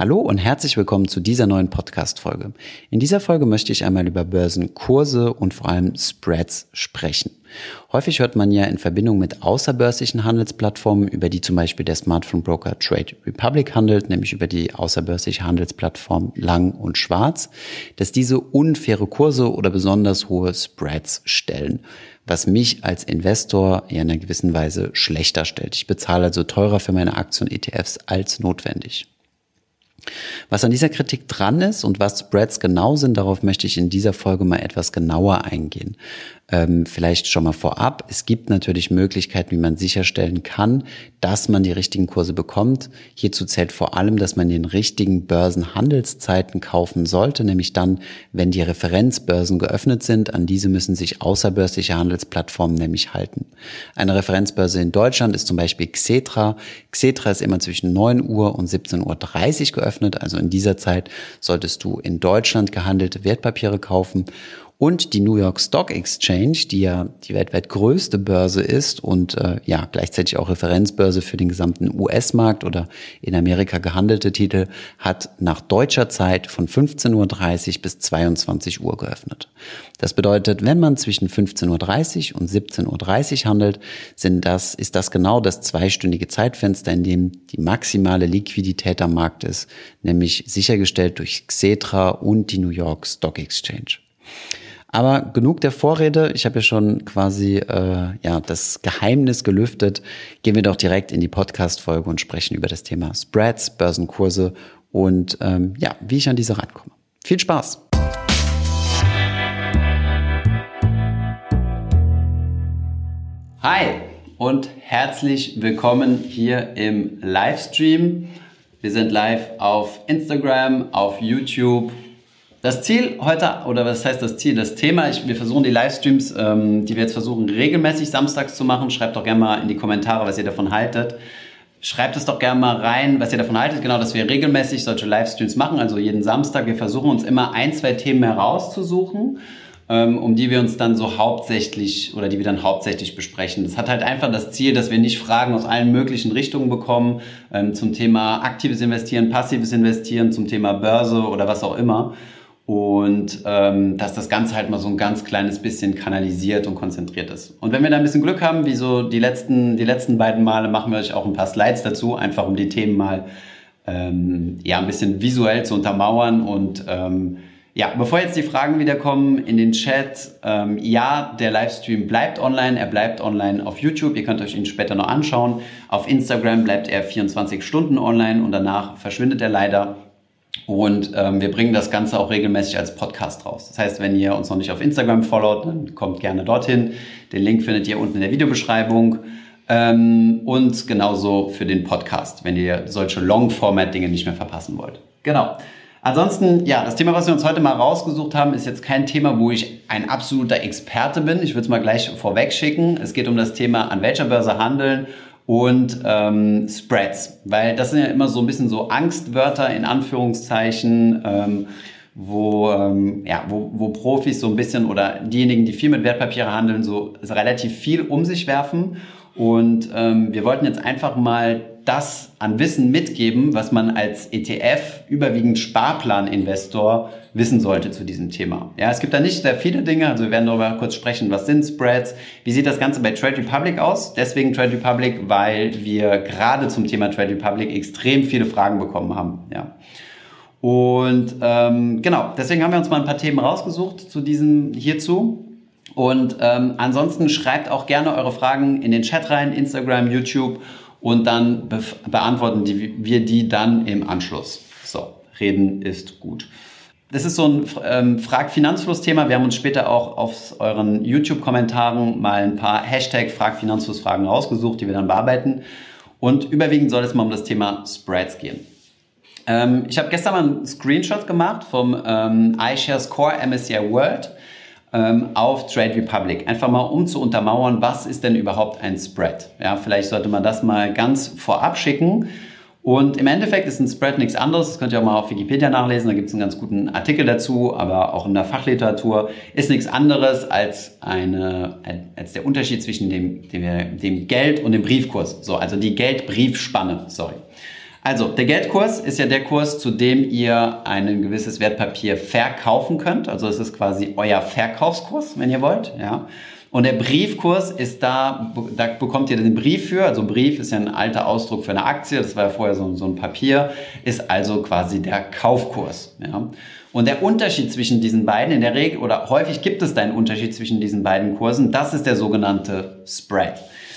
Hallo und herzlich willkommen zu dieser neuen Podcast-Folge. In dieser Folge möchte ich einmal über Börsenkurse und vor allem Spreads sprechen. Häufig hört man ja in Verbindung mit außerbörslichen Handelsplattformen, über die zum Beispiel der Smartphone-Broker Trade Republic handelt, nämlich über die außerbörsliche Handelsplattform Lang und Schwarz, dass diese unfaire Kurse oder besonders hohe Spreads stellen was mich als Investor in einer gewissen Weise schlechter stellt. Ich bezahle also teurer für meine Aktien ETFs als notwendig. Was an dieser Kritik dran ist und was Spreads genau sind, darauf möchte ich in dieser Folge mal etwas genauer eingehen. Ähm, vielleicht schon mal vorab. Es gibt natürlich Möglichkeiten, wie man sicherstellen kann, dass man die richtigen Kurse bekommt. Hierzu zählt vor allem, dass man den richtigen Börsenhandelszeiten kaufen sollte, nämlich dann, wenn die Referenzbörsen geöffnet sind. An diese müssen sich außerbörsliche Handelsplattformen nämlich halten. Eine Referenzbörse in Deutschland ist zum Beispiel Xetra. Xetra ist immer zwischen 9 Uhr und 17.30 Uhr geöffnet. Also in dieser Zeit solltest du in Deutschland gehandelte Wertpapiere kaufen und die New York Stock Exchange, die ja die weltweit größte Börse ist und äh, ja gleichzeitig auch Referenzbörse für den gesamten US-Markt oder in Amerika gehandelte Titel, hat nach deutscher Zeit von 15.30 Uhr bis 22 Uhr geöffnet. Das bedeutet, wenn man zwischen 15.30 Uhr und 17.30 Uhr handelt, sind das, ist das genau das zweistündige Zeitfenster, in dem die maximale Liquidität am Markt ist, nämlich sichergestellt durch Xetra und die New York Stock Exchange. Aber genug der Vorrede. Ich habe ja schon quasi äh, ja das Geheimnis gelüftet. Gehen wir doch direkt in die Podcast-Folge und sprechen über das Thema Spreads, Börsenkurse und ähm, ja, wie ich an diese rankomme. Viel Spaß! Hi und herzlich willkommen hier im Livestream. Wir sind live auf Instagram, auf YouTube das Ziel heute, oder was heißt das Ziel? Das Thema, ich, wir versuchen die Livestreams, ähm, die wir jetzt versuchen, regelmäßig samstags zu machen. Schreibt doch gerne mal in die Kommentare, was ihr davon haltet. Schreibt es doch gerne mal rein, was ihr davon haltet, genau, dass wir regelmäßig solche Livestreams machen, also jeden Samstag. Wir versuchen uns immer ein, zwei Themen herauszusuchen, ähm, um die wir uns dann so hauptsächlich oder die wir dann hauptsächlich besprechen. Das hat halt einfach das Ziel, dass wir nicht Fragen aus allen möglichen Richtungen bekommen ähm, zum Thema aktives Investieren, passives Investieren, zum Thema Börse oder was auch immer und ähm, dass das Ganze halt mal so ein ganz kleines bisschen kanalisiert und konzentriert ist. Und wenn wir da ein bisschen Glück haben, wie so die letzten, die letzten beiden Male, machen wir euch auch ein paar Slides dazu, einfach um die Themen mal ähm, ja, ein bisschen visuell zu untermauern. Und ähm, ja, bevor jetzt die Fragen wieder kommen in den Chat, ähm, ja, der Livestream bleibt online, er bleibt online auf YouTube, ihr könnt euch ihn später noch anschauen. Auf Instagram bleibt er 24 Stunden online und danach verschwindet er leider. Und ähm, wir bringen das Ganze auch regelmäßig als Podcast raus. Das heißt, wenn ihr uns noch nicht auf Instagram followt, dann kommt gerne dorthin. Den Link findet ihr unten in der Videobeschreibung. Ähm, und genauso für den Podcast, wenn ihr solche Long-Format-Dinge nicht mehr verpassen wollt. Genau. Ansonsten, ja, das Thema, was wir uns heute mal rausgesucht haben, ist jetzt kein Thema, wo ich ein absoluter Experte bin. Ich würde es mal gleich vorweg schicken. Es geht um das Thema, an welcher Börse handeln und ähm, Spreads, weil das sind ja immer so ein bisschen so Angstwörter in Anführungszeichen, ähm, wo, ähm, ja, wo, wo Profis so ein bisschen oder diejenigen, die viel mit Wertpapiere handeln, so relativ viel um sich werfen. Und ähm, wir wollten jetzt einfach mal das an Wissen mitgeben, was man als ETF, überwiegend Sparplaninvestor, wissen sollte zu diesem Thema. Ja, es gibt da nicht sehr viele Dinge, also wir werden darüber kurz sprechen, was sind Spreads, wie sieht das Ganze bei Trade Republic aus? Deswegen Trade Republic, weil wir gerade zum Thema Trade Republic extrem viele Fragen bekommen haben. Ja. Und ähm, genau, deswegen haben wir uns mal ein paar Themen rausgesucht zu diesem hierzu. Und ähm, ansonsten schreibt auch gerne eure Fragen in den Chat rein, Instagram, YouTube und dann be beantworten die, wir die dann im Anschluss. So, reden ist gut. Das ist so ein ähm, Frag-Finanzfluss-Thema. Wir haben uns später auch auf euren YouTube-Kommentaren mal ein paar Hashtag Frag-Finanzfluss-Fragen rausgesucht, die wir dann bearbeiten. Und überwiegend soll es mal um das Thema Spreads gehen. Ähm, ich habe gestern mal einen Screenshot gemacht vom ähm, iShares Core MSCI World auf Trade Republic. Einfach mal um zu untermauern, was ist denn überhaupt ein Spread? Ja, vielleicht sollte man das mal ganz vorab schicken. Und im Endeffekt ist ein Spread nichts anderes. Das könnt ihr auch mal auf Wikipedia nachlesen. Da gibt es einen ganz guten Artikel dazu, aber auch in der Fachliteratur ist nichts anderes als eine, als der Unterschied zwischen dem, dem, dem Geld und dem Briefkurs. So, also die Geldbriefspanne, sorry. Also, der Geldkurs ist ja der Kurs, zu dem ihr ein gewisses Wertpapier verkaufen könnt. Also, es ist quasi euer Verkaufskurs, wenn ihr wollt. Ja. Und der Briefkurs ist da, da bekommt ihr den Brief für. Also Brief ist ja ein alter Ausdruck für eine Aktie, das war ja vorher so, so ein Papier, ist also quasi der Kaufkurs. Ja. Und der Unterschied zwischen diesen beiden, in der Regel oder häufig gibt es da einen Unterschied zwischen diesen beiden Kursen, das ist der sogenannte Spread.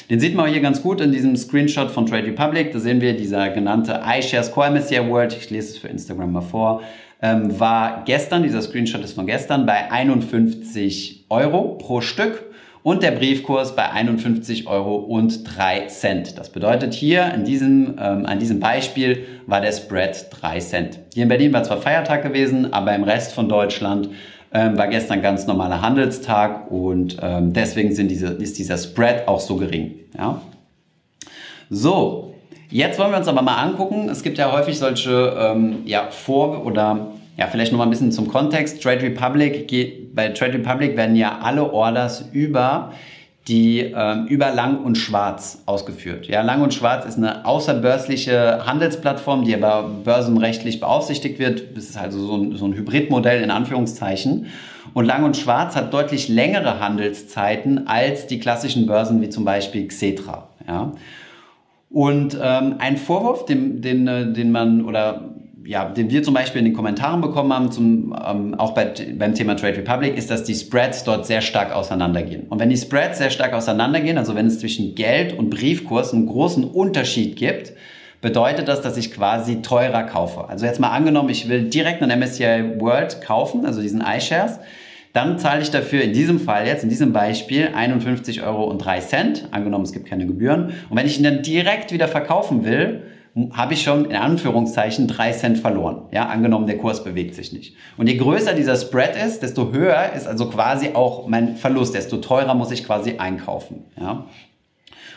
Den sieht man hier ganz gut in diesem Screenshot von Trade Republic. Da sehen wir dieser genannte iShares Core MSCI World. Ich lese es für Instagram mal vor. Ähm, war gestern, dieser Screenshot ist von gestern, bei 51 Euro pro Stück und der Briefkurs bei 51 Euro und 3 Cent. Das bedeutet hier in diesem, ähm, an diesem Beispiel war der Spread 3 Cent. Hier in Berlin war zwar Feiertag gewesen, aber im Rest von Deutschland ähm, war gestern ganz normaler Handelstag und ähm, deswegen sind diese, ist dieser Spread auch so gering. Ja? So, jetzt wollen wir uns aber mal angucken. Es gibt ja häufig solche ähm, ja, Vor- oder ja, vielleicht noch mal ein bisschen zum Kontext. Trade Republic bei Trade Republic werden ja alle Orders über die ähm, über Lang und Schwarz ausgeführt. Ja, Lang und Schwarz ist eine außerbörsliche Handelsplattform, die aber börsenrechtlich beaufsichtigt wird. Das ist also so ein, so ein Hybridmodell in Anführungszeichen. Und Lang und Schwarz hat deutlich längere Handelszeiten als die klassischen Börsen wie zum Beispiel Xetra. Ja. Und ähm, ein Vorwurf, den, den, äh, den man oder ja, den wir zum Beispiel in den Kommentaren bekommen haben, zum, ähm, auch bei, beim Thema Trade Republic, ist, dass die Spreads dort sehr stark auseinandergehen. Und wenn die Spreads sehr stark auseinandergehen, also wenn es zwischen Geld und Briefkurs einen großen Unterschied gibt, bedeutet das, dass ich quasi teurer kaufe. Also jetzt mal angenommen, ich will direkt einen MSCI World kaufen, also diesen iShares, dann zahle ich dafür in diesem Fall jetzt, in diesem Beispiel, 51,03 Euro. Angenommen, es gibt keine Gebühren. Und wenn ich ihn dann direkt wieder verkaufen will, habe ich schon in Anführungszeichen drei Cent verloren. Ja, angenommen, der Kurs bewegt sich nicht. Und je größer dieser Spread ist, desto höher ist also quasi auch mein Verlust, desto teurer muss ich quasi einkaufen. Ja.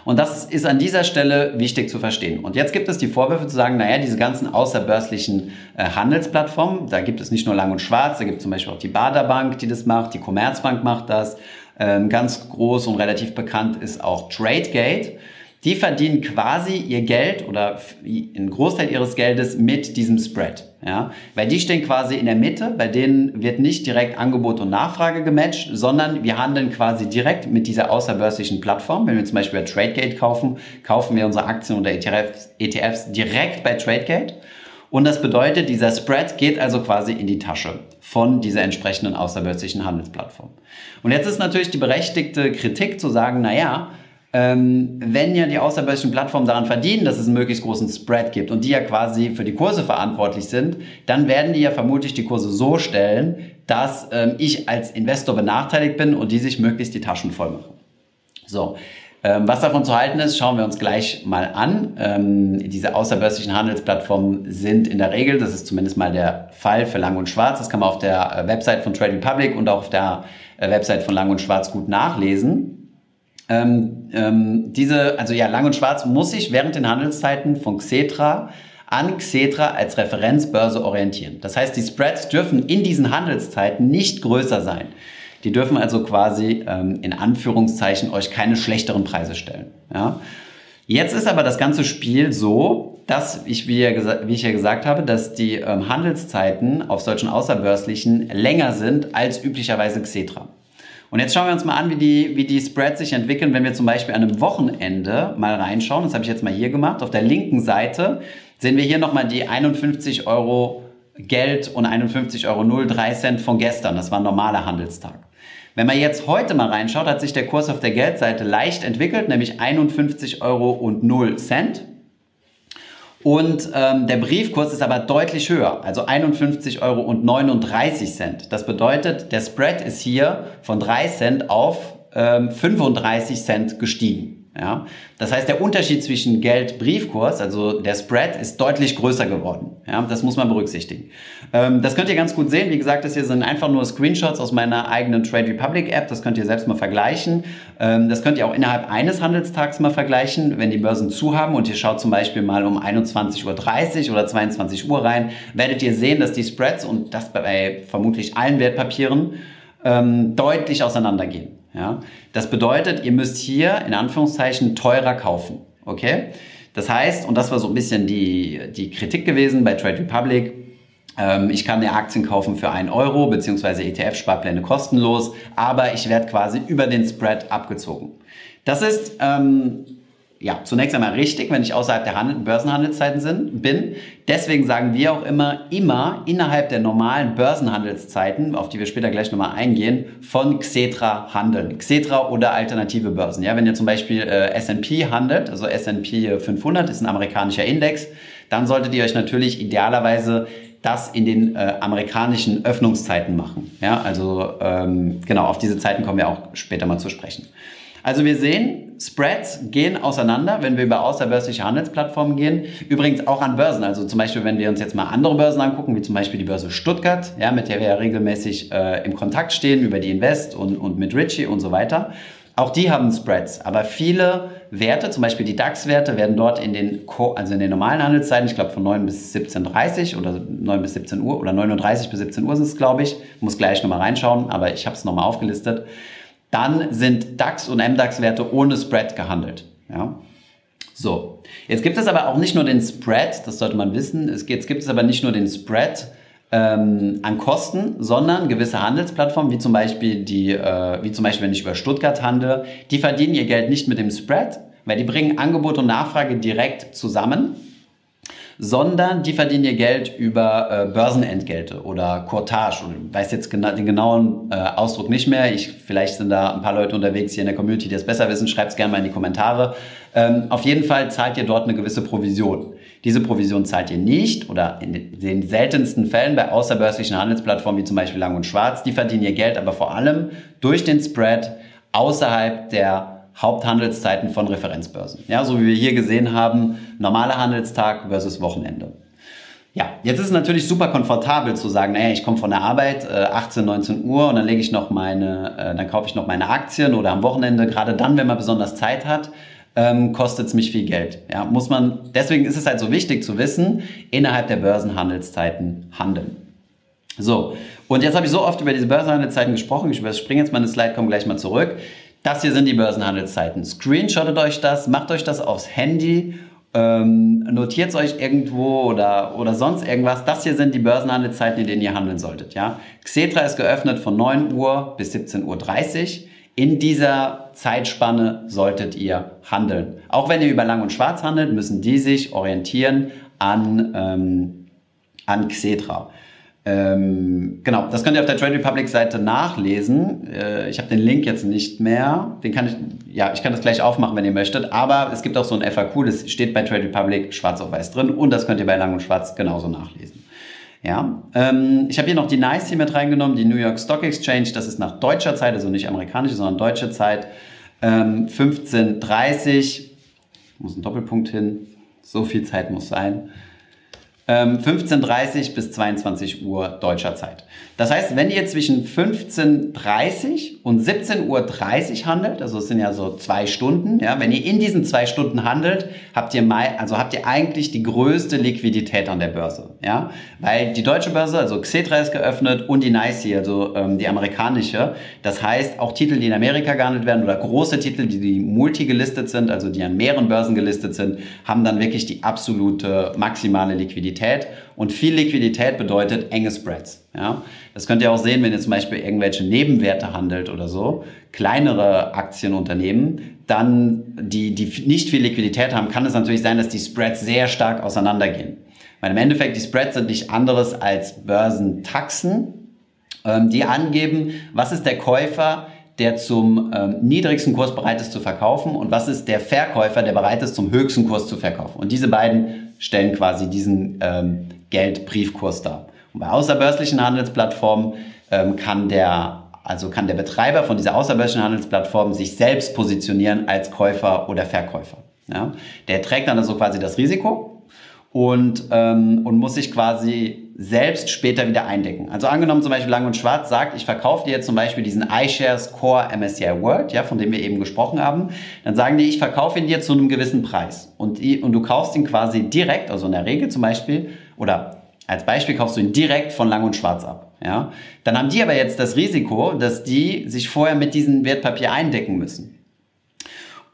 Und das ist an dieser Stelle wichtig zu verstehen. Und jetzt gibt es die Vorwürfe zu sagen, naja, diese ganzen außerbörslichen äh, Handelsplattformen, da gibt es nicht nur Lang und Schwarz, da gibt es zum Beispiel auch die Baderbank, die das macht, die Commerzbank macht das. Ähm, ganz groß und relativ bekannt ist auch TradeGate die verdienen quasi ihr Geld oder einen Großteil ihres Geldes mit diesem Spread. Ja? Weil die stehen quasi in der Mitte, bei denen wird nicht direkt Angebot und Nachfrage gematcht, sondern wir handeln quasi direkt mit dieser außerbörslichen Plattform. Wenn wir zum Beispiel bei TradeGate kaufen, kaufen wir unsere Aktien oder ETFs, ETFs direkt bei TradeGate. Und das bedeutet, dieser Spread geht also quasi in die Tasche von dieser entsprechenden außerbörslichen Handelsplattform. Und jetzt ist natürlich die berechtigte Kritik zu sagen, na ja, ähm, wenn ja die außerbörslichen Plattformen daran verdienen, dass es einen möglichst großen Spread gibt und die ja quasi für die Kurse verantwortlich sind, dann werden die ja vermutlich die Kurse so stellen, dass ähm, ich als Investor benachteiligt bin und die sich möglichst die Taschen voll machen. So. Ähm, was davon zu halten ist, schauen wir uns gleich mal an. Ähm, diese außerbörslichen Handelsplattformen sind in der Regel, das ist zumindest mal der Fall für Lang und Schwarz, das kann man auf der äh, Website von Trade Republic und auch auf der äh, Website von Lang und Schwarz gut nachlesen. Ähm, ähm, diese, also ja, Lang und Schwarz muss sich während den Handelszeiten von Xetra an Xetra als Referenzbörse orientieren. Das heißt, die Spreads dürfen in diesen Handelszeiten nicht größer sein. Die dürfen also quasi ähm, in Anführungszeichen euch keine schlechteren Preise stellen. Ja? Jetzt ist aber das ganze Spiel so, dass ich, wie, wie ich ja gesagt habe, dass die ähm, Handelszeiten auf solchen außerbörslichen länger sind als üblicherweise Xetra. Und jetzt schauen wir uns mal an, wie die, wie die Spreads sich entwickeln, wenn wir zum Beispiel an einem Wochenende mal reinschauen. Das habe ich jetzt mal hier gemacht. Auf der linken Seite sehen wir hier nochmal die 51 Euro Geld und 51,03 Euro Cent von gestern. Das war ein normaler Handelstag. Wenn man jetzt heute mal reinschaut, hat sich der Kurs auf der Geldseite leicht entwickelt, nämlich 51,0 Euro und ähm, der Briefkurs ist aber deutlich höher, also 51,39 Euro. Das bedeutet, der Spread ist hier von 3 Cent auf ähm, 35 Cent gestiegen. Ja? Das heißt, der Unterschied zwischen Geld-Briefkurs, also der Spread, ist deutlich größer geworden. Ja? Das muss man berücksichtigen. Ähm, das könnt ihr ganz gut sehen. Wie gesagt, das hier sind einfach nur Screenshots aus meiner eigenen Trade Republic App. Das könnt ihr selbst mal vergleichen. Ähm, das könnt ihr auch innerhalb eines Handelstags mal vergleichen, wenn die Börsen zu haben und ihr schaut zum Beispiel mal um 21.30 Uhr oder 22 Uhr rein, werdet ihr sehen, dass die Spreads und das bei vermutlich allen Wertpapieren ähm, deutlich auseinandergehen. Ja? Das bedeutet, ihr müsst hier in Anführungszeichen teurer kaufen. Okay? Das heißt, und das war so ein bisschen die, die Kritik gewesen bei Trade Republic, ähm, ich kann mir Aktien kaufen für einen Euro, beziehungsweise ETF-Sparpläne kostenlos, aber ich werde quasi über den Spread abgezogen. Das ist ähm, ja, zunächst einmal richtig, wenn ich außerhalb der Handel Börsenhandelszeiten sind, bin. Deswegen sagen wir auch immer, immer innerhalb der normalen Börsenhandelszeiten, auf die wir später gleich nochmal eingehen, von Xetra handeln. Xetra oder alternative Börsen. Ja, wenn ihr zum Beispiel äh, S&P handelt, also S&P 500 ist ein amerikanischer Index, dann solltet ihr euch natürlich idealerweise das in den äh, amerikanischen Öffnungszeiten machen. Ja, also ähm, genau, auf diese Zeiten kommen wir auch später mal zu sprechen. Also wir sehen, Spreads gehen auseinander, wenn wir über außerbörsliche Handelsplattformen gehen. Übrigens auch an Börsen. Also zum Beispiel, wenn wir uns jetzt mal andere Börsen angucken, wie zum Beispiel die Börse Stuttgart, ja, mit der wir ja regelmäßig äh, im Kontakt stehen über die Invest und, und mit Richie und so weiter. Auch die haben Spreads, aber viele Werte, zum Beispiel die DAX-Werte, werden dort in den, also in den normalen Handelszeiten, ich glaube von 9 bis 17.30 Uhr oder 9 bis 17 Uhr oder 39 bis 17 Uhr ist es, glaube ich. Muss gleich nochmal reinschauen, aber ich habe es nochmal aufgelistet dann sind DAX und MDAX-Werte ohne Spread gehandelt. Ja? So, jetzt gibt es aber auch nicht nur den Spread, das sollte man wissen, es, jetzt gibt es aber nicht nur den Spread ähm, an Kosten, sondern gewisse Handelsplattformen, wie zum Beispiel die, äh, wie zum Beispiel, wenn ich über Stuttgart handle, die verdienen ihr Geld nicht mit dem Spread, weil die bringen Angebot und Nachfrage direkt zusammen sondern die verdienen ihr Geld über äh, Börsenentgelte oder Cortage. Ich weiß jetzt gena den genauen äh, Ausdruck nicht mehr. Ich, vielleicht sind da ein paar Leute unterwegs hier in der Community, die das besser wissen. Schreibt es gerne mal in die Kommentare. Ähm, auf jeden Fall zahlt ihr dort eine gewisse Provision. Diese Provision zahlt ihr nicht oder in den seltensten Fällen bei außerbörslichen Handelsplattformen wie zum Beispiel Lang und Schwarz. Die verdienen ihr Geld aber vor allem durch den Spread außerhalb der Haupthandelszeiten von Referenzbörsen. Ja, so wie wir hier gesehen haben, normaler Handelstag versus Wochenende. Ja, jetzt ist es natürlich super komfortabel zu sagen, naja, ich komme von der Arbeit äh, 18, 19 Uhr und dann lege ich noch meine, äh, dann kaufe ich noch meine Aktien oder am Wochenende, gerade dann, wenn man besonders Zeit hat, ähm, kostet es mich viel Geld. Ja, muss man, deswegen ist es halt so wichtig zu wissen, innerhalb der Börsenhandelszeiten handeln. So, und jetzt habe ich so oft über diese Börsenhandelszeiten gesprochen, ich überspringe jetzt meine Slide, komme gleich mal zurück. Das hier sind die Börsenhandelszeiten. Screenshottet euch das, macht euch das aufs Handy, ähm, notiert es euch irgendwo oder, oder sonst irgendwas. Das hier sind die Börsenhandelszeiten, in denen ihr handeln solltet. Ja? Xetra ist geöffnet von 9 Uhr bis 17.30 Uhr. In dieser Zeitspanne solltet ihr handeln. Auch wenn ihr über Lang und Schwarz handelt, müssen die sich orientieren an, ähm, an Xetra. Ähm, genau, das könnt ihr auf der Trade Republic Seite nachlesen. Äh, ich habe den Link jetzt nicht mehr. Den kann ich, ja, ich kann das gleich aufmachen, wenn ihr möchtet. Aber es gibt auch so ein FAQ, das steht bei Trade Republic schwarz auf weiß drin und das könnt ihr bei Lang und Schwarz genauso nachlesen. Ja, ähm, ich habe hier noch die NICE hier mit reingenommen, die New York Stock Exchange. Das ist nach deutscher Zeit, also nicht amerikanische, sondern deutsche Zeit. Ähm, 15.30 muss ein Doppelpunkt hin. So viel Zeit muss sein. 15.30 ähm, bis 22 Uhr deutscher Zeit. Das heißt, wenn ihr zwischen 15.30 und 17.30 Uhr handelt, also es sind ja so zwei Stunden, ja, wenn ihr in diesen zwei Stunden handelt, habt ihr mal, also habt ihr eigentlich die größte Liquidität an der Börse, ja, weil die deutsche Börse, also Xetra ist geöffnet und die NYSE, also ähm, die amerikanische. Das heißt, auch Titel, die in Amerika gehandelt werden oder große Titel, die, die multi gelistet sind, also die an mehreren Börsen gelistet sind, haben dann wirklich die absolute maximale Liquidität. Liquidität und viel Liquidität bedeutet enge Spreads. Ja? Das könnt ihr auch sehen, wenn ihr zum Beispiel irgendwelche Nebenwerte handelt oder so, kleinere Aktienunternehmen, dann die, die nicht viel Liquidität haben, kann es natürlich sein, dass die Spreads sehr stark auseinandergehen. Weil im Endeffekt die Spreads sind nicht anderes als Börsentaxen, ähm, die angeben, was ist der Käufer, der zum ähm, niedrigsten Kurs bereit ist zu verkaufen und was ist der Verkäufer, der bereit ist zum höchsten Kurs zu verkaufen. Und diese beiden stellen quasi diesen ähm, Geldbriefkurs dar. Und bei außerbörslichen Handelsplattformen ähm, kann der also kann der Betreiber von dieser außerbörslichen Handelsplattform sich selbst positionieren als Käufer oder Verkäufer. Ja? Der trägt dann also quasi das Risiko und, ähm, und muss sich quasi selbst später wieder eindecken. Also angenommen zum Beispiel Lang und Schwarz sagt, ich verkaufe dir jetzt zum Beispiel diesen iShares Core MSCI World, ja, von dem wir eben gesprochen haben, dann sagen die, ich verkaufe ihn dir zu einem gewissen Preis und, und du kaufst ihn quasi direkt, also in der Regel zum Beispiel, oder als Beispiel kaufst du ihn direkt von Lang und Schwarz ab. Ja? Dann haben die aber jetzt das Risiko, dass die sich vorher mit diesem Wertpapier eindecken müssen.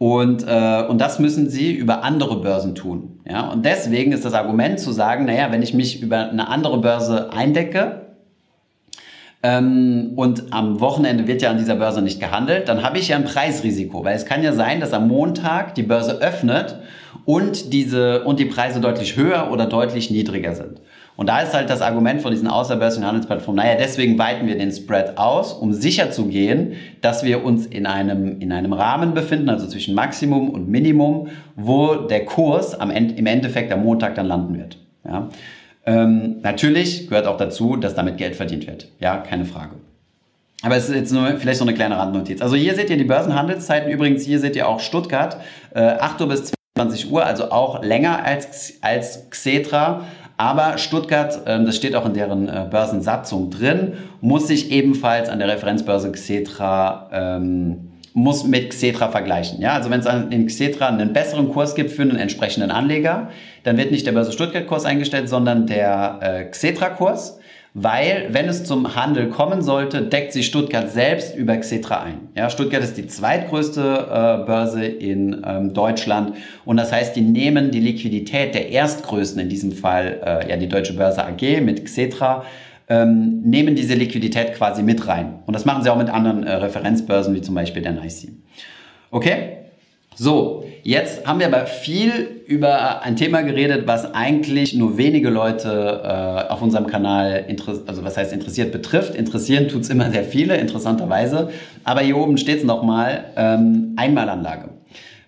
Und, äh, und das müssen sie über andere Börsen tun. Ja? Und deswegen ist das Argument zu sagen, naja, wenn ich mich über eine andere Börse eindecke, ähm, und am Wochenende wird ja an dieser Börse nicht gehandelt, dann habe ich ja ein Preisrisiko, weil es kann ja sein, dass am Montag die Börse öffnet und diese und die Preise deutlich höher oder deutlich niedriger sind. Und da ist halt das Argument von diesen außerbörslichen Handelsplattformen, naja, deswegen weiten wir den Spread aus, um sicher zu gehen, dass wir uns in einem, in einem Rahmen befinden, also zwischen Maximum und Minimum, wo der Kurs am Ende, im Endeffekt am Montag dann landen wird. Ja? Ähm, natürlich gehört auch dazu, dass damit Geld verdient wird. Ja, keine Frage. Aber es ist jetzt nur vielleicht so eine kleine Randnotiz. Also hier seht ihr die Börsenhandelszeiten. Übrigens, hier seht ihr auch Stuttgart, äh, 8 Uhr bis 22 Uhr, also auch länger als, als Xetra. Aber Stuttgart, ähm, das steht auch in deren äh, Börsensatzung drin, muss sich ebenfalls an der Referenzbörse Xetra ähm, muss mit Xetra vergleichen. Ja, also wenn es in Xetra einen besseren Kurs gibt für einen entsprechenden Anleger, dann wird nicht der Börse Stuttgart Kurs eingestellt, sondern der äh, Xetra Kurs, weil wenn es zum Handel kommen sollte, deckt sich Stuttgart selbst über Xetra ein. Ja, Stuttgart ist die zweitgrößte äh, Börse in ähm, Deutschland und das heißt, die nehmen die Liquidität der erstgrößten, in diesem Fall äh, ja die Deutsche Börse AG mit Xetra, ähm, nehmen diese Liquidität quasi mit rein. Und das machen sie auch mit anderen äh, Referenzbörsen, wie zum Beispiel der NICE. Okay? So, jetzt haben wir aber viel über ein Thema geredet, was eigentlich nur wenige Leute äh, auf unserem Kanal, also was heißt interessiert betrifft. Interessieren tut es immer sehr viele, interessanterweise. Aber hier oben steht es nochmal, ähm, Einmalanlage.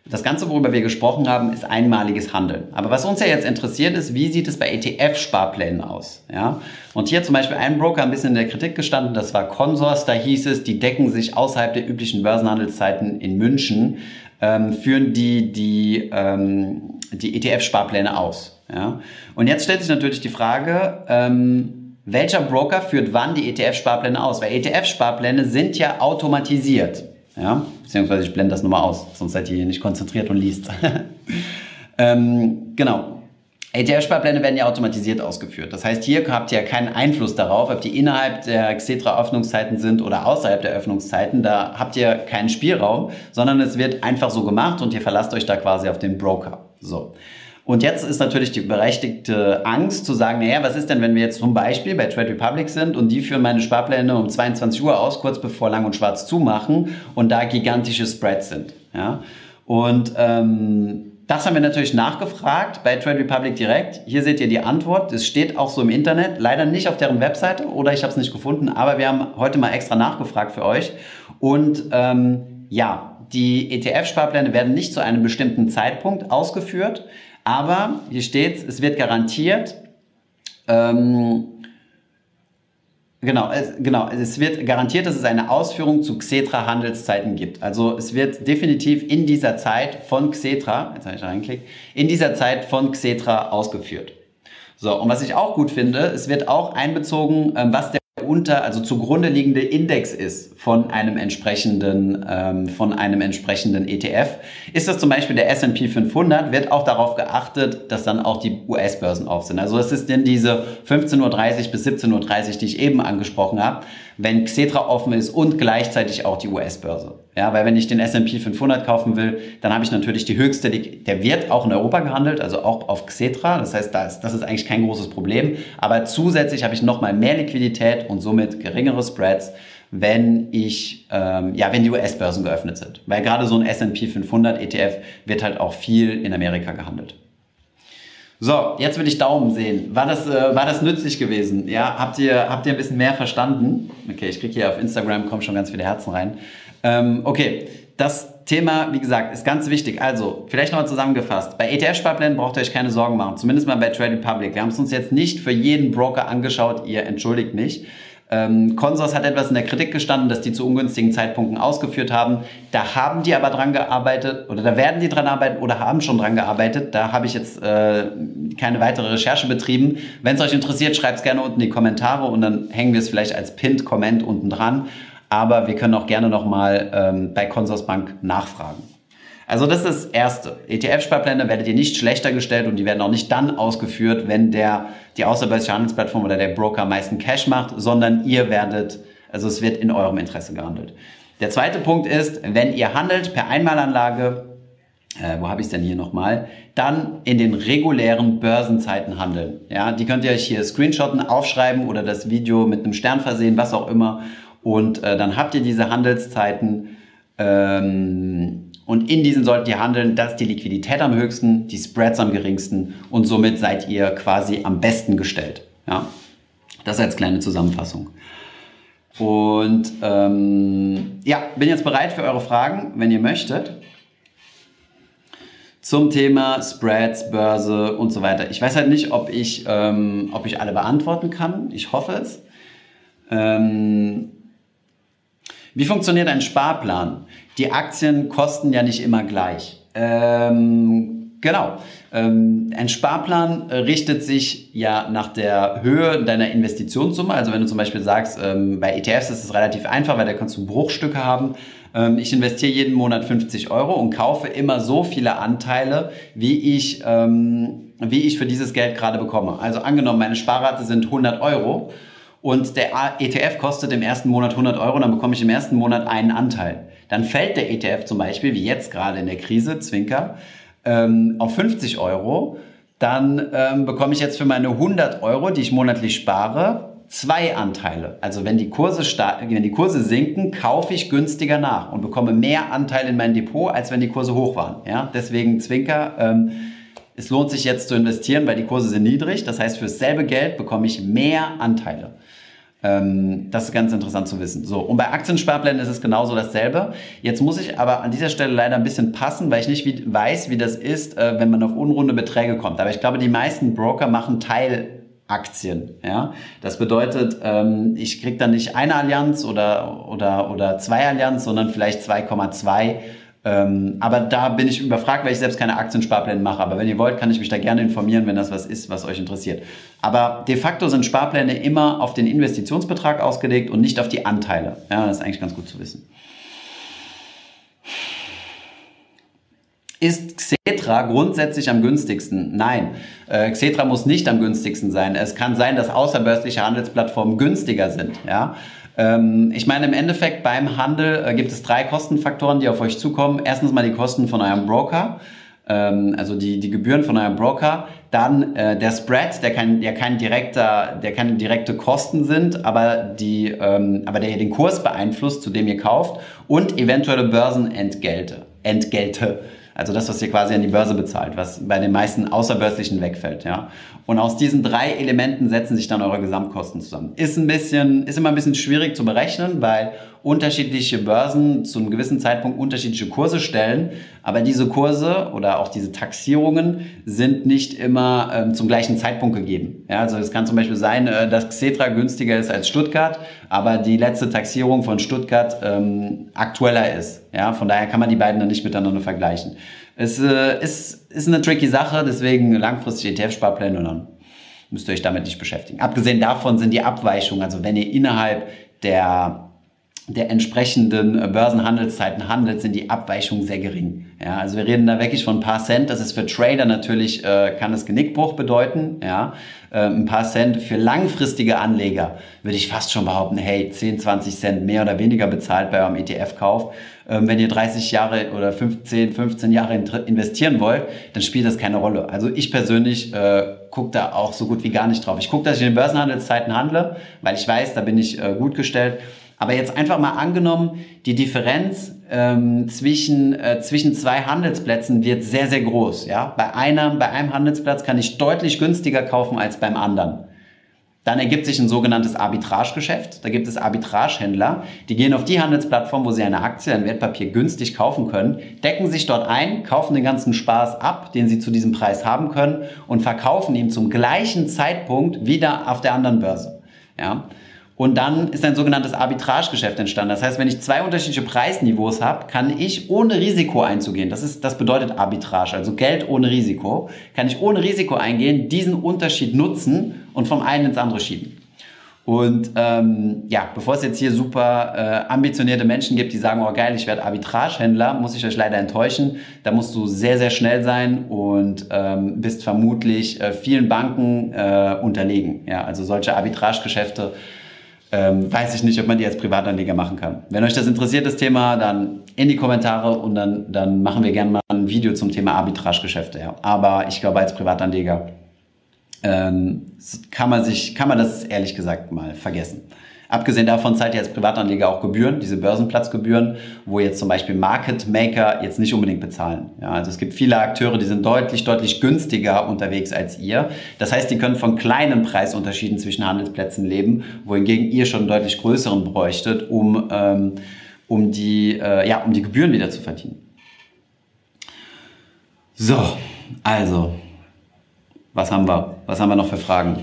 Das Ganze, worüber wir gesprochen haben, ist einmaliges Handeln. Aber was uns ja jetzt interessiert ist, wie sieht es bei ETF-Sparplänen aus? Ja? Und hier zum Beispiel ein Broker ein bisschen in der Kritik gestanden, das war Consors, da hieß es, die decken sich außerhalb der üblichen Börsenhandelszeiten in München, ähm, führen die die, ähm, die ETF-Sparpläne aus. Ja? Und jetzt stellt sich natürlich die Frage, ähm, welcher Broker führt wann die ETF-Sparpläne aus? Weil ETF-Sparpläne sind ja automatisiert. Ja? Beziehungsweise ich blende das nochmal aus, sonst seid ihr hier nicht konzentriert und liest. ähm, genau. ETF-Sparpläne werden ja automatisiert ausgeführt. Das heißt, hier habt ihr keinen Einfluss darauf, ob die innerhalb der Xetra-Öffnungszeiten sind oder außerhalb der Öffnungszeiten. Da habt ihr keinen Spielraum, sondern es wird einfach so gemacht und ihr verlasst euch da quasi auf den Broker. So. Und jetzt ist natürlich die berechtigte Angst zu sagen, naja, was ist denn, wenn wir jetzt zum Beispiel bei Trade Republic sind und die führen meine Sparpläne um 22 Uhr aus, kurz bevor Lang und Schwarz zumachen und da gigantische Spreads sind. Ja? Und ähm, das haben wir natürlich nachgefragt bei Trade Republic direkt. Hier seht ihr die Antwort. Es steht auch so im Internet, leider nicht auf deren Webseite oder ich habe es nicht gefunden, aber wir haben heute mal extra nachgefragt für euch. Und ähm, ja, die ETF-Sparpläne werden nicht zu einem bestimmten Zeitpunkt ausgeführt. Aber hier steht, es wird garantiert, ähm, Genau, es, genau, es wird garantiert, dass es eine Ausführung zu Xetra Handelszeiten gibt. Also es wird definitiv in dieser Zeit von Xetra, jetzt habe ich reingeklickt, in dieser Zeit von Xetra ausgeführt. So, und was ich auch gut finde, es wird auch einbezogen, ähm, was der unter, also zugrunde liegende Index ist von einem entsprechenden, ähm, von einem entsprechenden ETF. Ist das zum Beispiel der S&P 500, wird auch darauf geachtet, dass dann auch die US-Börsen auf sind. Also es ist denn diese 15.30 Uhr bis 17.30 Uhr, die ich eben angesprochen habe wenn Xetra offen ist und gleichzeitig auch die US-Börse. Ja, weil wenn ich den S&P 500 kaufen will, dann habe ich natürlich die höchste, der wird auch in Europa gehandelt, also auch auf Xetra. Das heißt, das, das ist eigentlich kein großes Problem. Aber zusätzlich habe ich nochmal mehr Liquidität und somit geringere Spreads, wenn ich, ähm, ja, wenn die US-Börsen geöffnet sind. Weil gerade so ein S&P 500 ETF wird halt auch viel in Amerika gehandelt. So, jetzt will ich Daumen sehen. War das, äh, war das nützlich gewesen? Ja, habt ihr, habt ihr ein bisschen mehr verstanden? Okay, ich kriege hier auf Instagram, kommen schon ganz viele Herzen rein. Ähm, okay, das Thema, wie gesagt, ist ganz wichtig. Also, vielleicht nochmal zusammengefasst. Bei ETF-Sparplänen braucht ihr euch keine Sorgen machen. Zumindest mal bei Trade Republic. Wir haben es uns jetzt nicht für jeden Broker angeschaut. Ihr entschuldigt mich. Ähm, Consors hat etwas in der Kritik gestanden, dass die zu ungünstigen Zeitpunkten ausgeführt haben. Da haben die aber dran gearbeitet oder da werden die dran arbeiten oder haben schon dran gearbeitet. Da habe ich jetzt äh, keine weitere Recherche betrieben. Wenn es euch interessiert, schreibt es gerne unten in die Kommentare und dann hängen wir es vielleicht als Pinned Comment unten dran. Aber wir können auch gerne nochmal ähm, bei Consors Bank nachfragen. Also das ist das Erste. ETF-Sparpläne werdet ihr nicht schlechter gestellt und die werden auch nicht dann ausgeführt, wenn der, die außerbörsliche Handelsplattform oder der Broker meisten Cash macht, sondern ihr werdet, also es wird in eurem Interesse gehandelt. Der zweite Punkt ist, wenn ihr handelt per Einmalanlage, äh, wo habe ich es denn hier nochmal? Dann in den regulären Börsenzeiten handeln. Ja, die könnt ihr euch hier screenshotten, aufschreiben oder das Video mit einem Stern versehen, was auch immer. Und äh, dann habt ihr diese Handelszeiten ähm, und in diesen solltet ihr handeln, dass die Liquidität am höchsten, die Spreads am geringsten und somit seid ihr quasi am besten gestellt. Ja, das als kleine Zusammenfassung. Und ähm, ja, bin jetzt bereit für eure Fragen, wenn ihr möchtet zum Thema Spreads, Börse und so weiter. Ich weiß halt nicht, ob ich, ähm, ob ich alle beantworten kann. Ich hoffe es. Ähm, wie funktioniert ein Sparplan? Die Aktien kosten ja nicht immer gleich. Ähm, genau. Ähm, ein Sparplan richtet sich ja nach der Höhe deiner Investitionssumme. Also wenn du zum Beispiel sagst, ähm, bei ETFs ist es relativ einfach, weil da kannst du Bruchstücke haben. Ähm, ich investiere jeden Monat 50 Euro und kaufe immer so viele Anteile, wie ich, ähm, wie ich für dieses Geld gerade bekomme. Also angenommen, meine Sparrate sind 100 Euro und der ETF kostet im ersten Monat 100 Euro, dann bekomme ich im ersten Monat einen Anteil. Dann fällt der ETF zum Beispiel, wie jetzt gerade in der Krise, Zwinker, ähm, auf 50 Euro. Dann ähm, bekomme ich jetzt für meine 100 Euro, die ich monatlich spare, zwei Anteile. Also wenn die Kurse, wenn die Kurse sinken, kaufe ich günstiger nach und bekomme mehr Anteil in mein Depot, als wenn die Kurse hoch waren. Ja? Deswegen Zwinker, ähm, es lohnt sich jetzt zu investieren, weil die Kurse sind niedrig. Das heißt, für dasselbe Geld bekomme ich mehr Anteile. Ähm, das ist ganz interessant zu wissen. So, und bei Aktiensparplänen ist es genauso dasselbe. Jetzt muss ich aber an dieser Stelle leider ein bisschen passen, weil ich nicht wie, weiß, wie das ist, äh, wenn man auf unrunde Beträge kommt. Aber ich glaube, die meisten Broker machen Teil Aktien. Ja? Das bedeutet, ähm, ich kriege dann nicht eine Allianz oder, oder, oder zwei Allianz, sondern vielleicht 2,2. Ähm, aber da bin ich überfragt, weil ich selbst keine Aktiensparpläne mache. Aber wenn ihr wollt, kann ich mich da gerne informieren, wenn das was ist, was euch interessiert. Aber de facto sind Sparpläne immer auf den Investitionsbetrag ausgelegt und nicht auf die Anteile. Ja, das ist eigentlich ganz gut zu wissen. Ist Xetra grundsätzlich am günstigsten? Nein, äh, Xetra muss nicht am günstigsten sein. Es kann sein, dass außerbörsliche Handelsplattformen günstiger sind. Ja? Ähm, ich meine, im Endeffekt beim Handel äh, gibt es drei Kostenfaktoren, die auf euch zukommen. Erstens mal die Kosten von eurem Broker, ähm, also die, die Gebühren von eurem Broker. Dann äh, der Spread, der kein, der kein direkter, der keine direkte Kosten sind, aber die, ähm, aber der den Kurs beeinflusst, zu dem ihr kauft. Und eventuelle Börsenentgelte. Entgelte. Also das, was ihr quasi an die Börse bezahlt, was bei den meisten außerbörslichen wegfällt, ja. Und aus diesen drei Elementen setzen sich dann eure Gesamtkosten zusammen. Ist ein bisschen, ist immer ein bisschen schwierig zu berechnen, weil unterschiedliche Börsen zu einem gewissen Zeitpunkt unterschiedliche Kurse stellen. Aber diese Kurse oder auch diese Taxierungen sind nicht immer ähm, zum gleichen Zeitpunkt gegeben. Ja, also es kann zum Beispiel sein, äh, dass Xetra günstiger ist als Stuttgart, aber die letzte Taxierung von Stuttgart ähm, aktueller ist. Ja, von daher kann man die beiden dann nicht miteinander vergleichen. Es äh, ist, ist eine tricky Sache, deswegen langfristig ETF-Sparpläne und dann müsst ihr euch damit nicht beschäftigen. Abgesehen davon sind die Abweichungen, also wenn ihr innerhalb der der entsprechenden äh, Börsenhandelszeiten handelt, sind die Abweichungen sehr gering. Ja, also wir reden da wirklich von ein paar Cent. Das ist für Trader natürlich, äh, kann das Genickbruch bedeuten. Ja, äh, ein paar Cent für langfristige Anleger würde ich fast schon behaupten, hey, 10, 20 Cent mehr oder weniger bezahlt bei eurem ETF-Kauf. Ähm, wenn ihr 30 Jahre oder 15, 15 Jahre investieren wollt, dann spielt das keine Rolle. Also ich persönlich äh, gucke da auch so gut wie gar nicht drauf. Ich gucke, dass ich in den Börsenhandelszeiten handle, weil ich weiß, da bin ich äh, gut gestellt. Aber jetzt einfach mal angenommen, die Differenz ähm, zwischen, äh, zwischen zwei Handelsplätzen wird sehr, sehr groß. Ja? Bei, einer, bei einem Handelsplatz kann ich deutlich günstiger kaufen als beim anderen. Dann ergibt sich ein sogenanntes Arbitragegeschäft. Da gibt es Arbitragehändler, die gehen auf die Handelsplattform, wo sie eine Aktie, ein Wertpapier günstig kaufen können, decken sich dort ein, kaufen den ganzen Spaß ab, den sie zu diesem Preis haben können und verkaufen ihn zum gleichen Zeitpunkt wieder auf der anderen Börse. Ja? Und dann ist ein sogenanntes Arbitragegeschäft entstanden. Das heißt, wenn ich zwei unterschiedliche Preisniveaus habe, kann ich ohne Risiko einzugehen. Das, ist, das bedeutet Arbitrage, also Geld ohne Risiko. Kann ich ohne Risiko eingehen, diesen Unterschied nutzen und vom einen ins andere schieben. Und ähm, ja, bevor es jetzt hier super äh, ambitionierte Menschen gibt, die sagen, oh geil, ich werde Arbitragehändler, muss ich euch leider enttäuschen. Da musst du sehr, sehr schnell sein und ähm, bist vermutlich äh, vielen Banken äh, unterlegen. Ja, also solche Arbitragegeschäfte ähm, weiß ich nicht, ob man die als Privatanleger machen kann. Wenn euch das interessiert, das Thema, dann in die Kommentare und dann, dann machen wir gerne mal ein Video zum Thema Arbitragegeschäfte. Ja. Aber ich glaube, als Privatanleger ähm, kann, man sich, kann man das ehrlich gesagt mal vergessen. Abgesehen davon zahlt ihr als Privatanleger auch Gebühren, diese Börsenplatzgebühren, wo jetzt zum Beispiel Market Maker jetzt nicht unbedingt bezahlen. Ja, also es gibt viele Akteure, die sind deutlich, deutlich günstiger unterwegs als ihr. Das heißt, die können von kleinen Preisunterschieden zwischen Handelsplätzen leben, wohingegen ihr schon deutlich größeren bräuchtet, um, ähm, um, die, äh, ja, um die Gebühren wieder zu verdienen. So, also, was haben wir? Was haben wir noch für Fragen?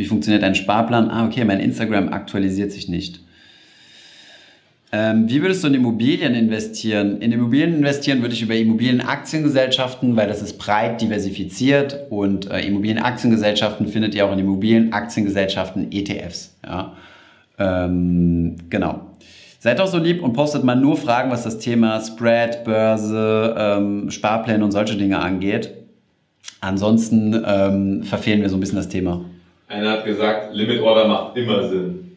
Wie funktioniert ein Sparplan? Ah, okay, mein Instagram aktualisiert sich nicht. Ähm, wie würdest du in Immobilien investieren? In Immobilien investieren würde ich über Immobilienaktiengesellschaften, weil das ist breit diversifiziert und äh, Immobilienaktiengesellschaften findet ihr auch in Immobilienaktiengesellschaften ETFs. Ja? Ähm, genau. Seid doch so lieb und postet mal nur Fragen, was das Thema Spread, Börse, ähm, Sparpläne und solche Dinge angeht. Ansonsten ähm, verfehlen wir so ein bisschen das Thema. Einer hat gesagt, Limit Order macht immer Sinn.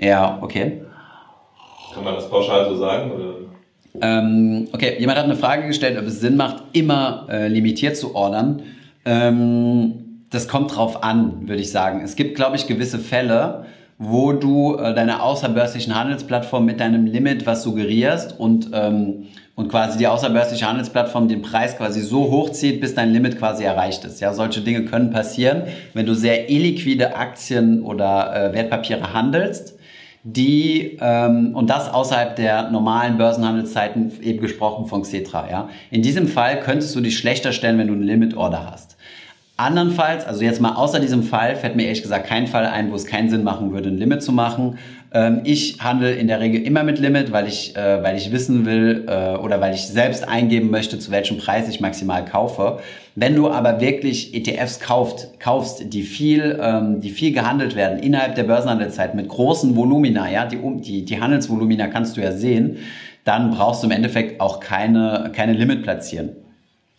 Ja, okay. Kann man das pauschal so sagen? Oder? Ähm, okay, jemand hat eine Frage gestellt, ob es Sinn macht, immer äh, limitiert zu ordern. Ähm, das kommt drauf an, würde ich sagen. Es gibt, glaube ich, gewisse Fälle, wo du äh, deine außerbörslichen Handelsplattform mit deinem Limit was suggerierst und ähm, und quasi die außerbörsliche Handelsplattform den Preis quasi so hochzieht, bis dein Limit quasi erreicht ist. Ja, solche Dinge können passieren, wenn du sehr illiquide Aktien oder äh, Wertpapiere handelst, die ähm, und das außerhalb der normalen Börsenhandelszeiten eben gesprochen von Xetra. Ja, in diesem Fall könntest du dich schlechter stellen, wenn du eine Limit Order hast. Andernfalls, also jetzt mal außer diesem Fall, fällt mir ehrlich gesagt kein Fall ein, wo es keinen Sinn machen würde, ein Limit zu machen. Ähm, ich handle in der Regel immer mit Limit, weil ich, äh, weil ich wissen will äh, oder weil ich selbst eingeben möchte, zu welchem Preis ich maximal kaufe. Wenn du aber wirklich ETFs kauft, kaufst, die viel, ähm, die viel gehandelt werden innerhalb der Börsenhandelszeit mit großen Volumina, ja, die, die, die Handelsvolumina kannst du ja sehen, dann brauchst du im Endeffekt auch keine, keine Limit platzieren.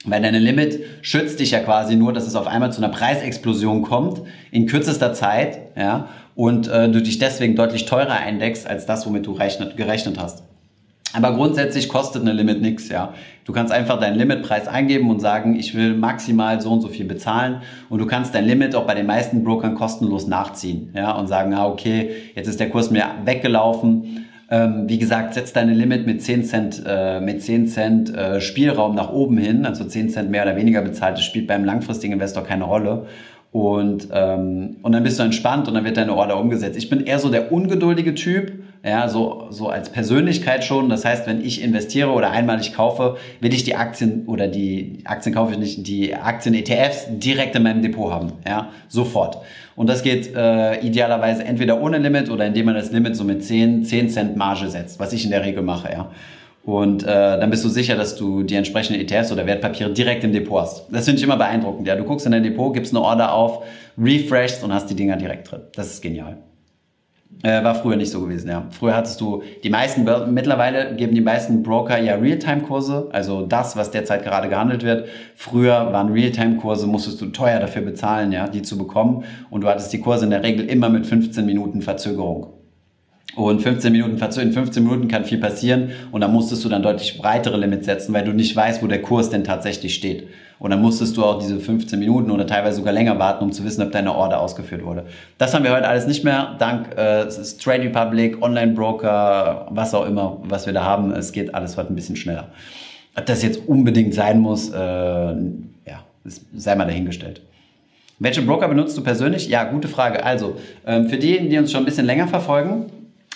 Weil deine Limit schützt dich ja quasi nur, dass es auf einmal zu einer Preisexplosion kommt in kürzester Zeit, ja, und äh, du dich deswegen deutlich teurer eindeckst als das, womit du rechnet, gerechnet hast. Aber grundsätzlich kostet eine Limit nichts, ja. Du kannst einfach deinen Limitpreis eingeben und sagen, ich will maximal so und so viel bezahlen und du kannst dein Limit auch bei den meisten Brokern kostenlos nachziehen, ja, und sagen, ah, okay, jetzt ist der Kurs mir weggelaufen. Ähm, wie gesagt, setz deine Limit mit 10 Cent, äh, mit 10 Cent äh, Spielraum nach oben hin, also 10 Cent mehr oder weniger bezahlt, das spielt beim langfristigen Investor keine Rolle. Und, ähm, und dann bist du entspannt und dann wird deine Order umgesetzt. Ich bin eher so der ungeduldige Typ, ja, so, so als Persönlichkeit schon. Das heißt, wenn ich investiere oder einmalig kaufe, will ich die Aktien oder die Aktien kaufe ich nicht, die Aktien-ETFs direkt in meinem Depot haben, ja, sofort. Und das geht äh, idealerweise entweder ohne Limit oder indem man das Limit so mit 10, 10 Cent Marge setzt, was ich in der Regel mache, ja. Und äh, dann bist du sicher, dass du die entsprechenden ETFs oder Wertpapiere direkt im Depot hast. Das finde ich immer beeindruckend. Ja, du guckst in dein Depot, gibst eine Order auf, refreshst und hast die Dinger direkt drin. Das ist genial. Äh, war früher nicht so gewesen, ja. Früher hattest du die meisten, mittlerweile geben die meisten Broker ja Realtime-Kurse, also das, was derzeit gerade gehandelt wird. Früher waren Realtime-Kurse, musstest du teuer dafür bezahlen, ja, die zu bekommen. Und du hattest die Kurse in der Regel immer mit 15 Minuten Verzögerung. Und 15 Minuten in 15 Minuten kann viel passieren und da musstest du dann deutlich breitere Limits setzen, weil du nicht weißt, wo der Kurs denn tatsächlich steht. Und dann musstest du auch diese 15 Minuten oder teilweise sogar länger warten, um zu wissen, ob deine Order ausgeführt wurde. Das haben wir heute alles nicht mehr, dank äh, Trade Republic, Online Broker, was auch immer, was wir da haben. Es geht alles heute ein bisschen schneller. Ob das jetzt unbedingt sein muss, äh, ja, sei mal dahingestellt. Welche Broker benutzt du persönlich? Ja, gute Frage. Also, ähm, für diejenigen, die uns schon ein bisschen länger verfolgen,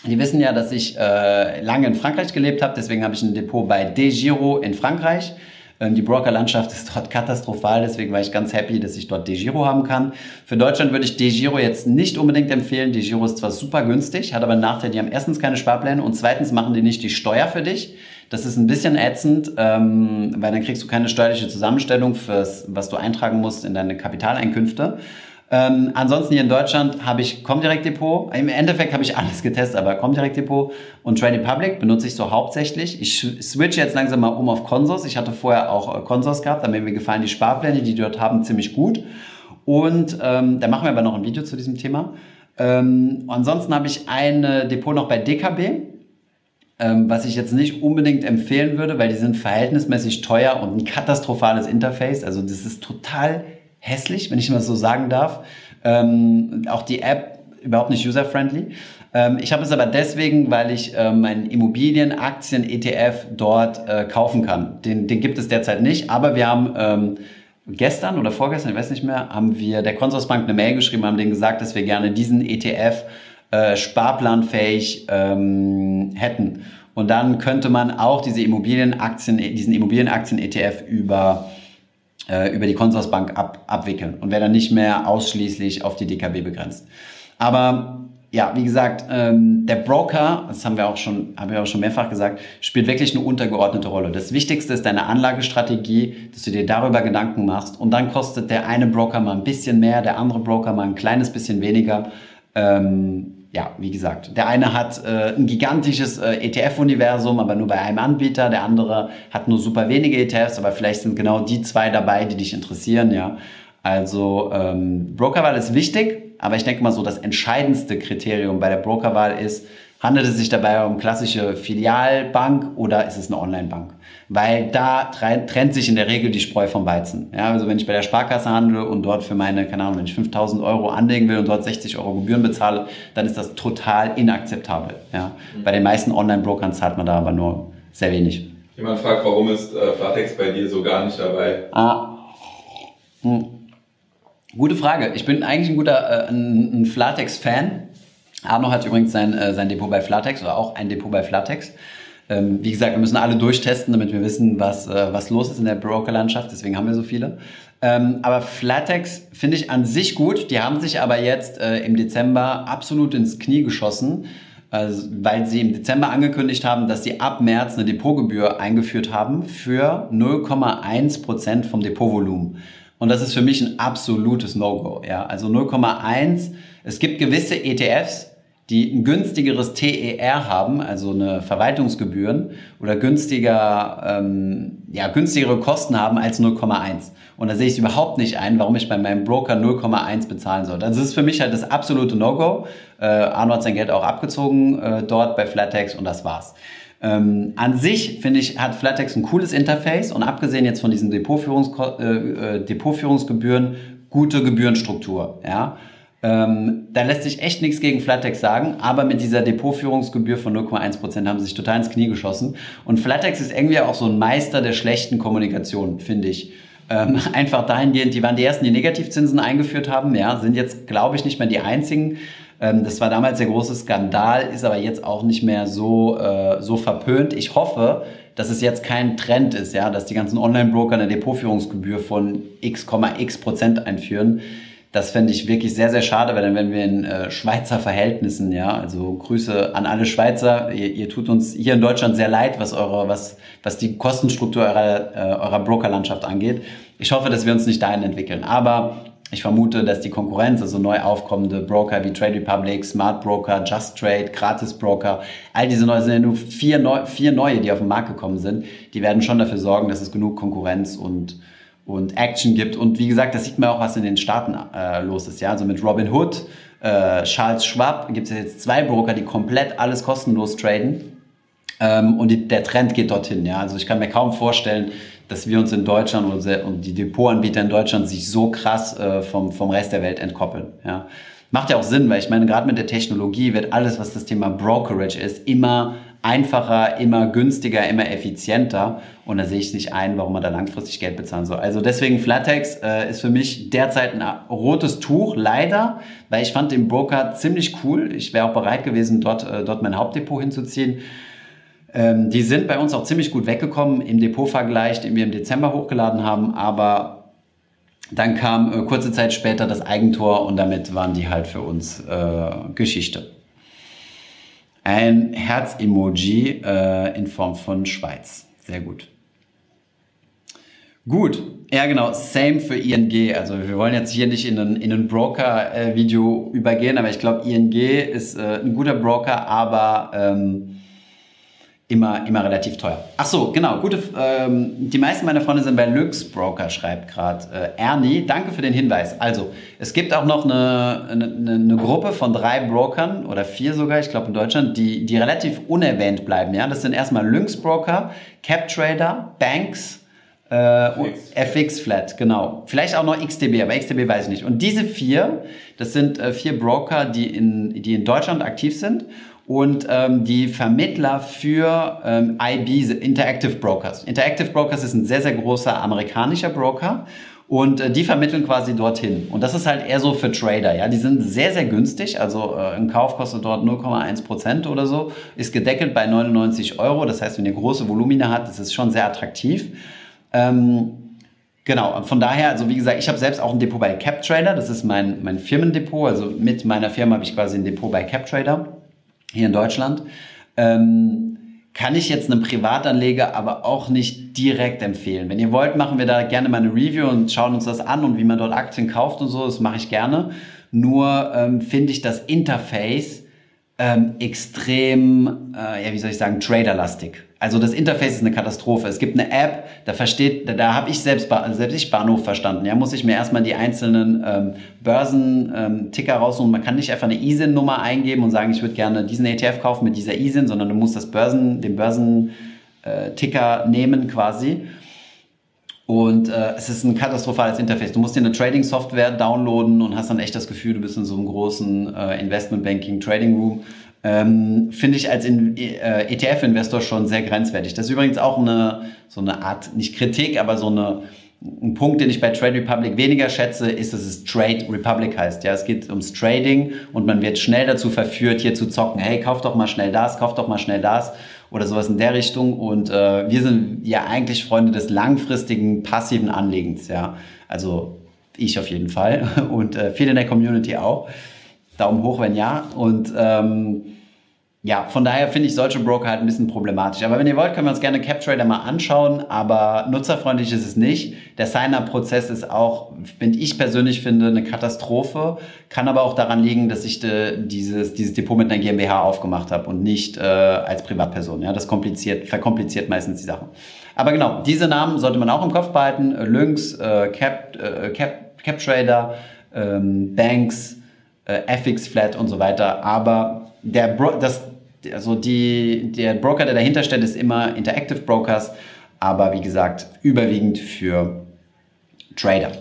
die wissen ja, dass ich äh, lange in Frankreich gelebt habe, deswegen habe ich ein Depot bei DeGiro in Frankreich. Ähm, die Brokerlandschaft ist dort katastrophal, deswegen war ich ganz happy, dass ich dort DeGiro haben kann. Für Deutschland würde ich DeGiro jetzt nicht unbedingt empfehlen. DeGiro ist zwar super günstig, hat aber einen Nachteil, die haben erstens keine Sparpläne und zweitens machen die nicht die Steuer für dich. Das ist ein bisschen ätzend, ähm, weil dann kriegst du keine steuerliche Zusammenstellung, fürs, was du eintragen musst in deine Kapitaleinkünfte. Ähm, ansonsten hier in Deutschland habe ich Comdirect Depot. Im Endeffekt habe ich alles getestet, aber Comdirect Depot und Trade Public benutze ich so hauptsächlich. Ich switch jetzt langsam mal um auf Consors. Ich hatte vorher auch äh, Consors gehabt, da mir gefallen die Sparpläne, die die dort haben, ziemlich gut. Und ähm, da machen wir aber noch ein Video zu diesem Thema. Ähm, ansonsten habe ich ein Depot noch bei DKB, ähm, was ich jetzt nicht unbedingt empfehlen würde, weil die sind verhältnismäßig teuer und ein katastrophales Interface. Also das ist total hässlich, wenn ich mal so sagen darf. Ähm, auch die App überhaupt nicht user-friendly. Ähm, ich habe es aber deswegen, weil ich äh, meinen Immobilienaktien-ETF dort äh, kaufen kann. Den, den gibt es derzeit nicht, aber wir haben ähm, gestern oder vorgestern, ich weiß nicht mehr, haben wir der Consorsbank eine Mail geschrieben, haben denen gesagt, dass wir gerne diesen ETF äh, sparplanfähig ähm, hätten. Und dann könnte man auch diese Immobilienaktien, diesen Immobilienaktien-ETF über äh, über die Consorsbank ab, abwickeln und wäre dann nicht mehr ausschließlich auf die DKB begrenzt. Aber ja, wie gesagt, ähm, der Broker, das haben wir auch schon, haben wir auch schon mehrfach gesagt, spielt wirklich eine untergeordnete Rolle. Das Wichtigste ist deine Anlagestrategie, dass du dir darüber Gedanken machst und dann kostet der eine Broker mal ein bisschen mehr, der andere Broker mal ein kleines bisschen weniger. Ähm, ja, wie gesagt, der eine hat äh, ein gigantisches äh, ETF-Universum, aber nur bei einem Anbieter, der andere hat nur super wenige ETFs, aber vielleicht sind genau die zwei dabei, die dich interessieren, ja. Also ähm, Brokerwahl ist wichtig, aber ich denke mal so, das entscheidendste Kriterium bei der Brokerwahl ist, handelt es sich dabei um klassische Filialbank oder ist es eine Online-Bank? Weil da trennt sich in der Regel die Spreu vom Weizen. Ja, also wenn ich bei der Sparkasse handle und dort für meine, keine Ahnung, wenn ich 5000 Euro anlegen will und dort 60 Euro Gebühren bezahle, dann ist das total inakzeptabel. Ja. Mhm. Bei den meisten Online-Brokern zahlt man da aber nur sehr wenig. Jemand fragt, warum ist äh, Flatex bei dir so gar nicht dabei? Ah. Hm. Gute Frage. Ich bin eigentlich ein guter äh, ein, ein Flatex-Fan. Arno hat übrigens sein, äh, sein Depot bei Flatex oder auch ein Depot bei Flatex. Ähm, wie gesagt, wir müssen alle durchtesten, damit wir wissen, was, äh, was los ist in der Brokerlandschaft. Deswegen haben wir so viele. Ähm, aber Flatex finde ich an sich gut. Die haben sich aber jetzt äh, im Dezember absolut ins Knie geschossen, also, weil sie im Dezember angekündigt haben, dass sie ab März eine Depotgebühr eingeführt haben für 0,1 Prozent vom Depotvolumen. Und das ist für mich ein absolutes No-Go. Ja? Also 0,1. Es gibt gewisse ETFs, die ein günstigeres TER haben, also eine Verwaltungsgebühren oder günstiger, ähm, ja, günstigere Kosten haben als 0,1. Und da sehe ich überhaupt nicht ein, warum ich bei meinem Broker 0,1 bezahlen soll. Also das ist für mich halt das absolute No-Go. Äh, Arno hat sein Geld auch abgezogen äh, dort bei Flatex und das war's. Ähm, an sich finde ich, hat Flatex ein cooles Interface und abgesehen jetzt von diesen Depotführungs äh, äh, Depotführungsgebühren, gute Gebührenstruktur. Ja? Ähm, da lässt sich echt nichts gegen Flatex sagen, aber mit dieser Depotführungsgebühr von 0,1% haben sie sich total ins Knie geschossen. Und Flatex ist irgendwie auch so ein Meister der schlechten Kommunikation, finde ich. Ähm, einfach dahingehend, die waren die ersten, die Negativzinsen eingeführt haben, ja, sind jetzt, glaube ich, nicht mehr die einzigen. Ähm, das war damals der große Skandal, ist aber jetzt auch nicht mehr so, äh, so verpönt. Ich hoffe, dass es jetzt kein Trend ist, ja, dass die ganzen Online-Broker eine Depotführungsgebühr von x,x Prozent einführen. Das fände ich wirklich sehr, sehr schade, weil dann wären wir in äh, Schweizer Verhältnissen, ja. Also Grüße an alle Schweizer. Ihr, ihr tut uns hier in Deutschland sehr leid, was eure, was, was die Kostenstruktur eurer, äh, eurer Brokerlandschaft angeht. Ich hoffe, dass wir uns nicht dahin entwickeln. Aber ich vermute, dass die Konkurrenz, also neu aufkommende Broker wie Trade Republic, Smart Broker, Just Trade, Gratis Broker, all diese neue, sind ja nur vier, neu, vier neue, die auf den Markt gekommen sind, die werden schon dafür sorgen, dass es genug Konkurrenz und, und Action gibt. Und wie gesagt, das sieht man auch, was in den Staaten äh, los ist. Ja? Also mit Robin Hood, äh, Charles Schwab gibt es jetzt zwei Broker, die komplett alles kostenlos traden. Ähm, und die, der Trend geht dorthin. Ja? Also ich kann mir kaum vorstellen, dass wir uns in Deutschland und die Depotanbieter in Deutschland sich so krass äh, vom, vom Rest der Welt entkoppeln. Ja. Macht ja auch Sinn, weil ich meine, gerade mit der Technologie wird alles, was das Thema Brokerage ist, immer einfacher, immer günstiger, immer effizienter. Und da sehe ich nicht ein, warum man da langfristig Geld bezahlen soll. Also deswegen Flatex äh, ist für mich derzeit ein rotes Tuch, leider, weil ich fand den Broker ziemlich cool. Ich wäre auch bereit gewesen, dort, äh, dort mein Hauptdepot hinzuziehen. Ähm, die sind bei uns auch ziemlich gut weggekommen im Depotvergleich, den wir im Dezember hochgeladen haben, aber dann kam äh, kurze Zeit später das Eigentor und damit waren die halt für uns äh, Geschichte. Ein Herz-Emoji äh, in Form von Schweiz. Sehr gut. Gut, ja genau, same für ING. Also wir wollen jetzt hier nicht in ein, in ein Broker-Video übergehen, aber ich glaube, ING ist äh, ein guter Broker, aber ähm, immer, immer relativ teuer. Ach so, genau. Gute, ähm, die meisten meiner Freunde sind bei Lux Broker, schreibt gerade äh, Ernie. Danke für den Hinweis. Also, es gibt auch noch eine, eine, eine Gruppe von drei Brokern oder vier sogar, ich glaube in Deutschland, die, die relativ unerwähnt bleiben. Ja? Das sind erstmal Lynx Broker, CapTrader, Banks, äh, FX. FX Flat, genau. Vielleicht auch noch XTB, aber XTB weiß ich nicht. Und diese vier, das sind äh, vier Broker, die in, die in Deutschland aktiv sind und ähm, die Vermittler für ähm, IB, Interactive Brokers. Interactive Brokers ist ein sehr, sehr großer amerikanischer Broker und äh, die vermitteln quasi dorthin. Und das ist halt eher so für Trader. Ja, die sind sehr, sehr günstig. Also äh, ein Kauf kostet dort 0,1 Prozent oder so, ist gedeckelt bei 99 Euro. Das heißt, wenn ihr große Volumina habt, ist es schon sehr attraktiv. Ähm, Genau, von daher, also wie gesagt, ich habe selbst auch ein Depot bei CapTrader, das ist mein, mein Firmendepot, also mit meiner Firma habe ich quasi ein Depot bei CapTrader hier in Deutschland. Ähm, kann ich jetzt einem Privatanleger aber auch nicht direkt empfehlen. Wenn ihr wollt, machen wir da gerne mal eine Review und schauen uns das an und wie man dort Aktien kauft und so. Das mache ich gerne. Nur ähm, finde ich das Interface ähm, extrem, äh, ja, wie soll ich sagen, traderlastig. Also das Interface ist eine Katastrophe. Es gibt eine App, da versteht, da, da habe ich selbst, selbst ich Bahnhof verstanden. Ja, muss ich mir erstmal die einzelnen ähm, Börsen-Ticker ähm, raussuchen. Man kann nicht einfach eine ISIN-Nummer eingeben und sagen, ich würde gerne diesen ETF kaufen mit dieser ISIN, sondern du musst das Börsen, den Börsen-Ticker äh, nehmen quasi. Und äh, es ist ein katastrophales Interface. Du musst dir eine Trading-Software downloaden und hast dann echt das Gefühl, du bist in so einem großen äh, Investment-Banking-Trading-Room ähm, finde ich als äh, ETF-Investor schon sehr grenzwertig. Das ist übrigens auch eine, so eine Art, nicht Kritik, aber so eine, ein Punkt, den ich bei Trade Republic weniger schätze, ist, dass es Trade Republic heißt. Ja, es geht ums Trading und man wird schnell dazu verführt, hier zu zocken. Hey, kauf doch mal schnell das, kauf doch mal schnell das oder sowas in der Richtung. Und äh, wir sind ja eigentlich Freunde des langfristigen passiven Anlegens. Ja, also ich auf jeden Fall und äh, viele in der Community auch. Daumen hoch, wenn ja. Und ähm, ja, von daher finde ich solche Broker halt ein bisschen problematisch. Aber wenn ihr wollt, können wir uns gerne CapTrader mal anschauen, aber nutzerfreundlich ist es nicht. Der Sign-up-Prozess ist auch, finde ich persönlich finde, eine Katastrophe. Kann aber auch daran liegen, dass ich de, dieses, dieses Depot mit einer GmbH aufgemacht habe und nicht äh, als Privatperson. Ja, das kompliziert, verkompliziert meistens die Sachen. Aber genau, diese Namen sollte man auch im Kopf behalten. Lynx, äh, Cap, äh, Cap, CapTrader, ähm, Banks, äh, FX Flat und so weiter. Aber der Bro das, also die, der Broker, der dahinter steht, ist immer Interactive Brokers, aber wie gesagt, überwiegend für Trader.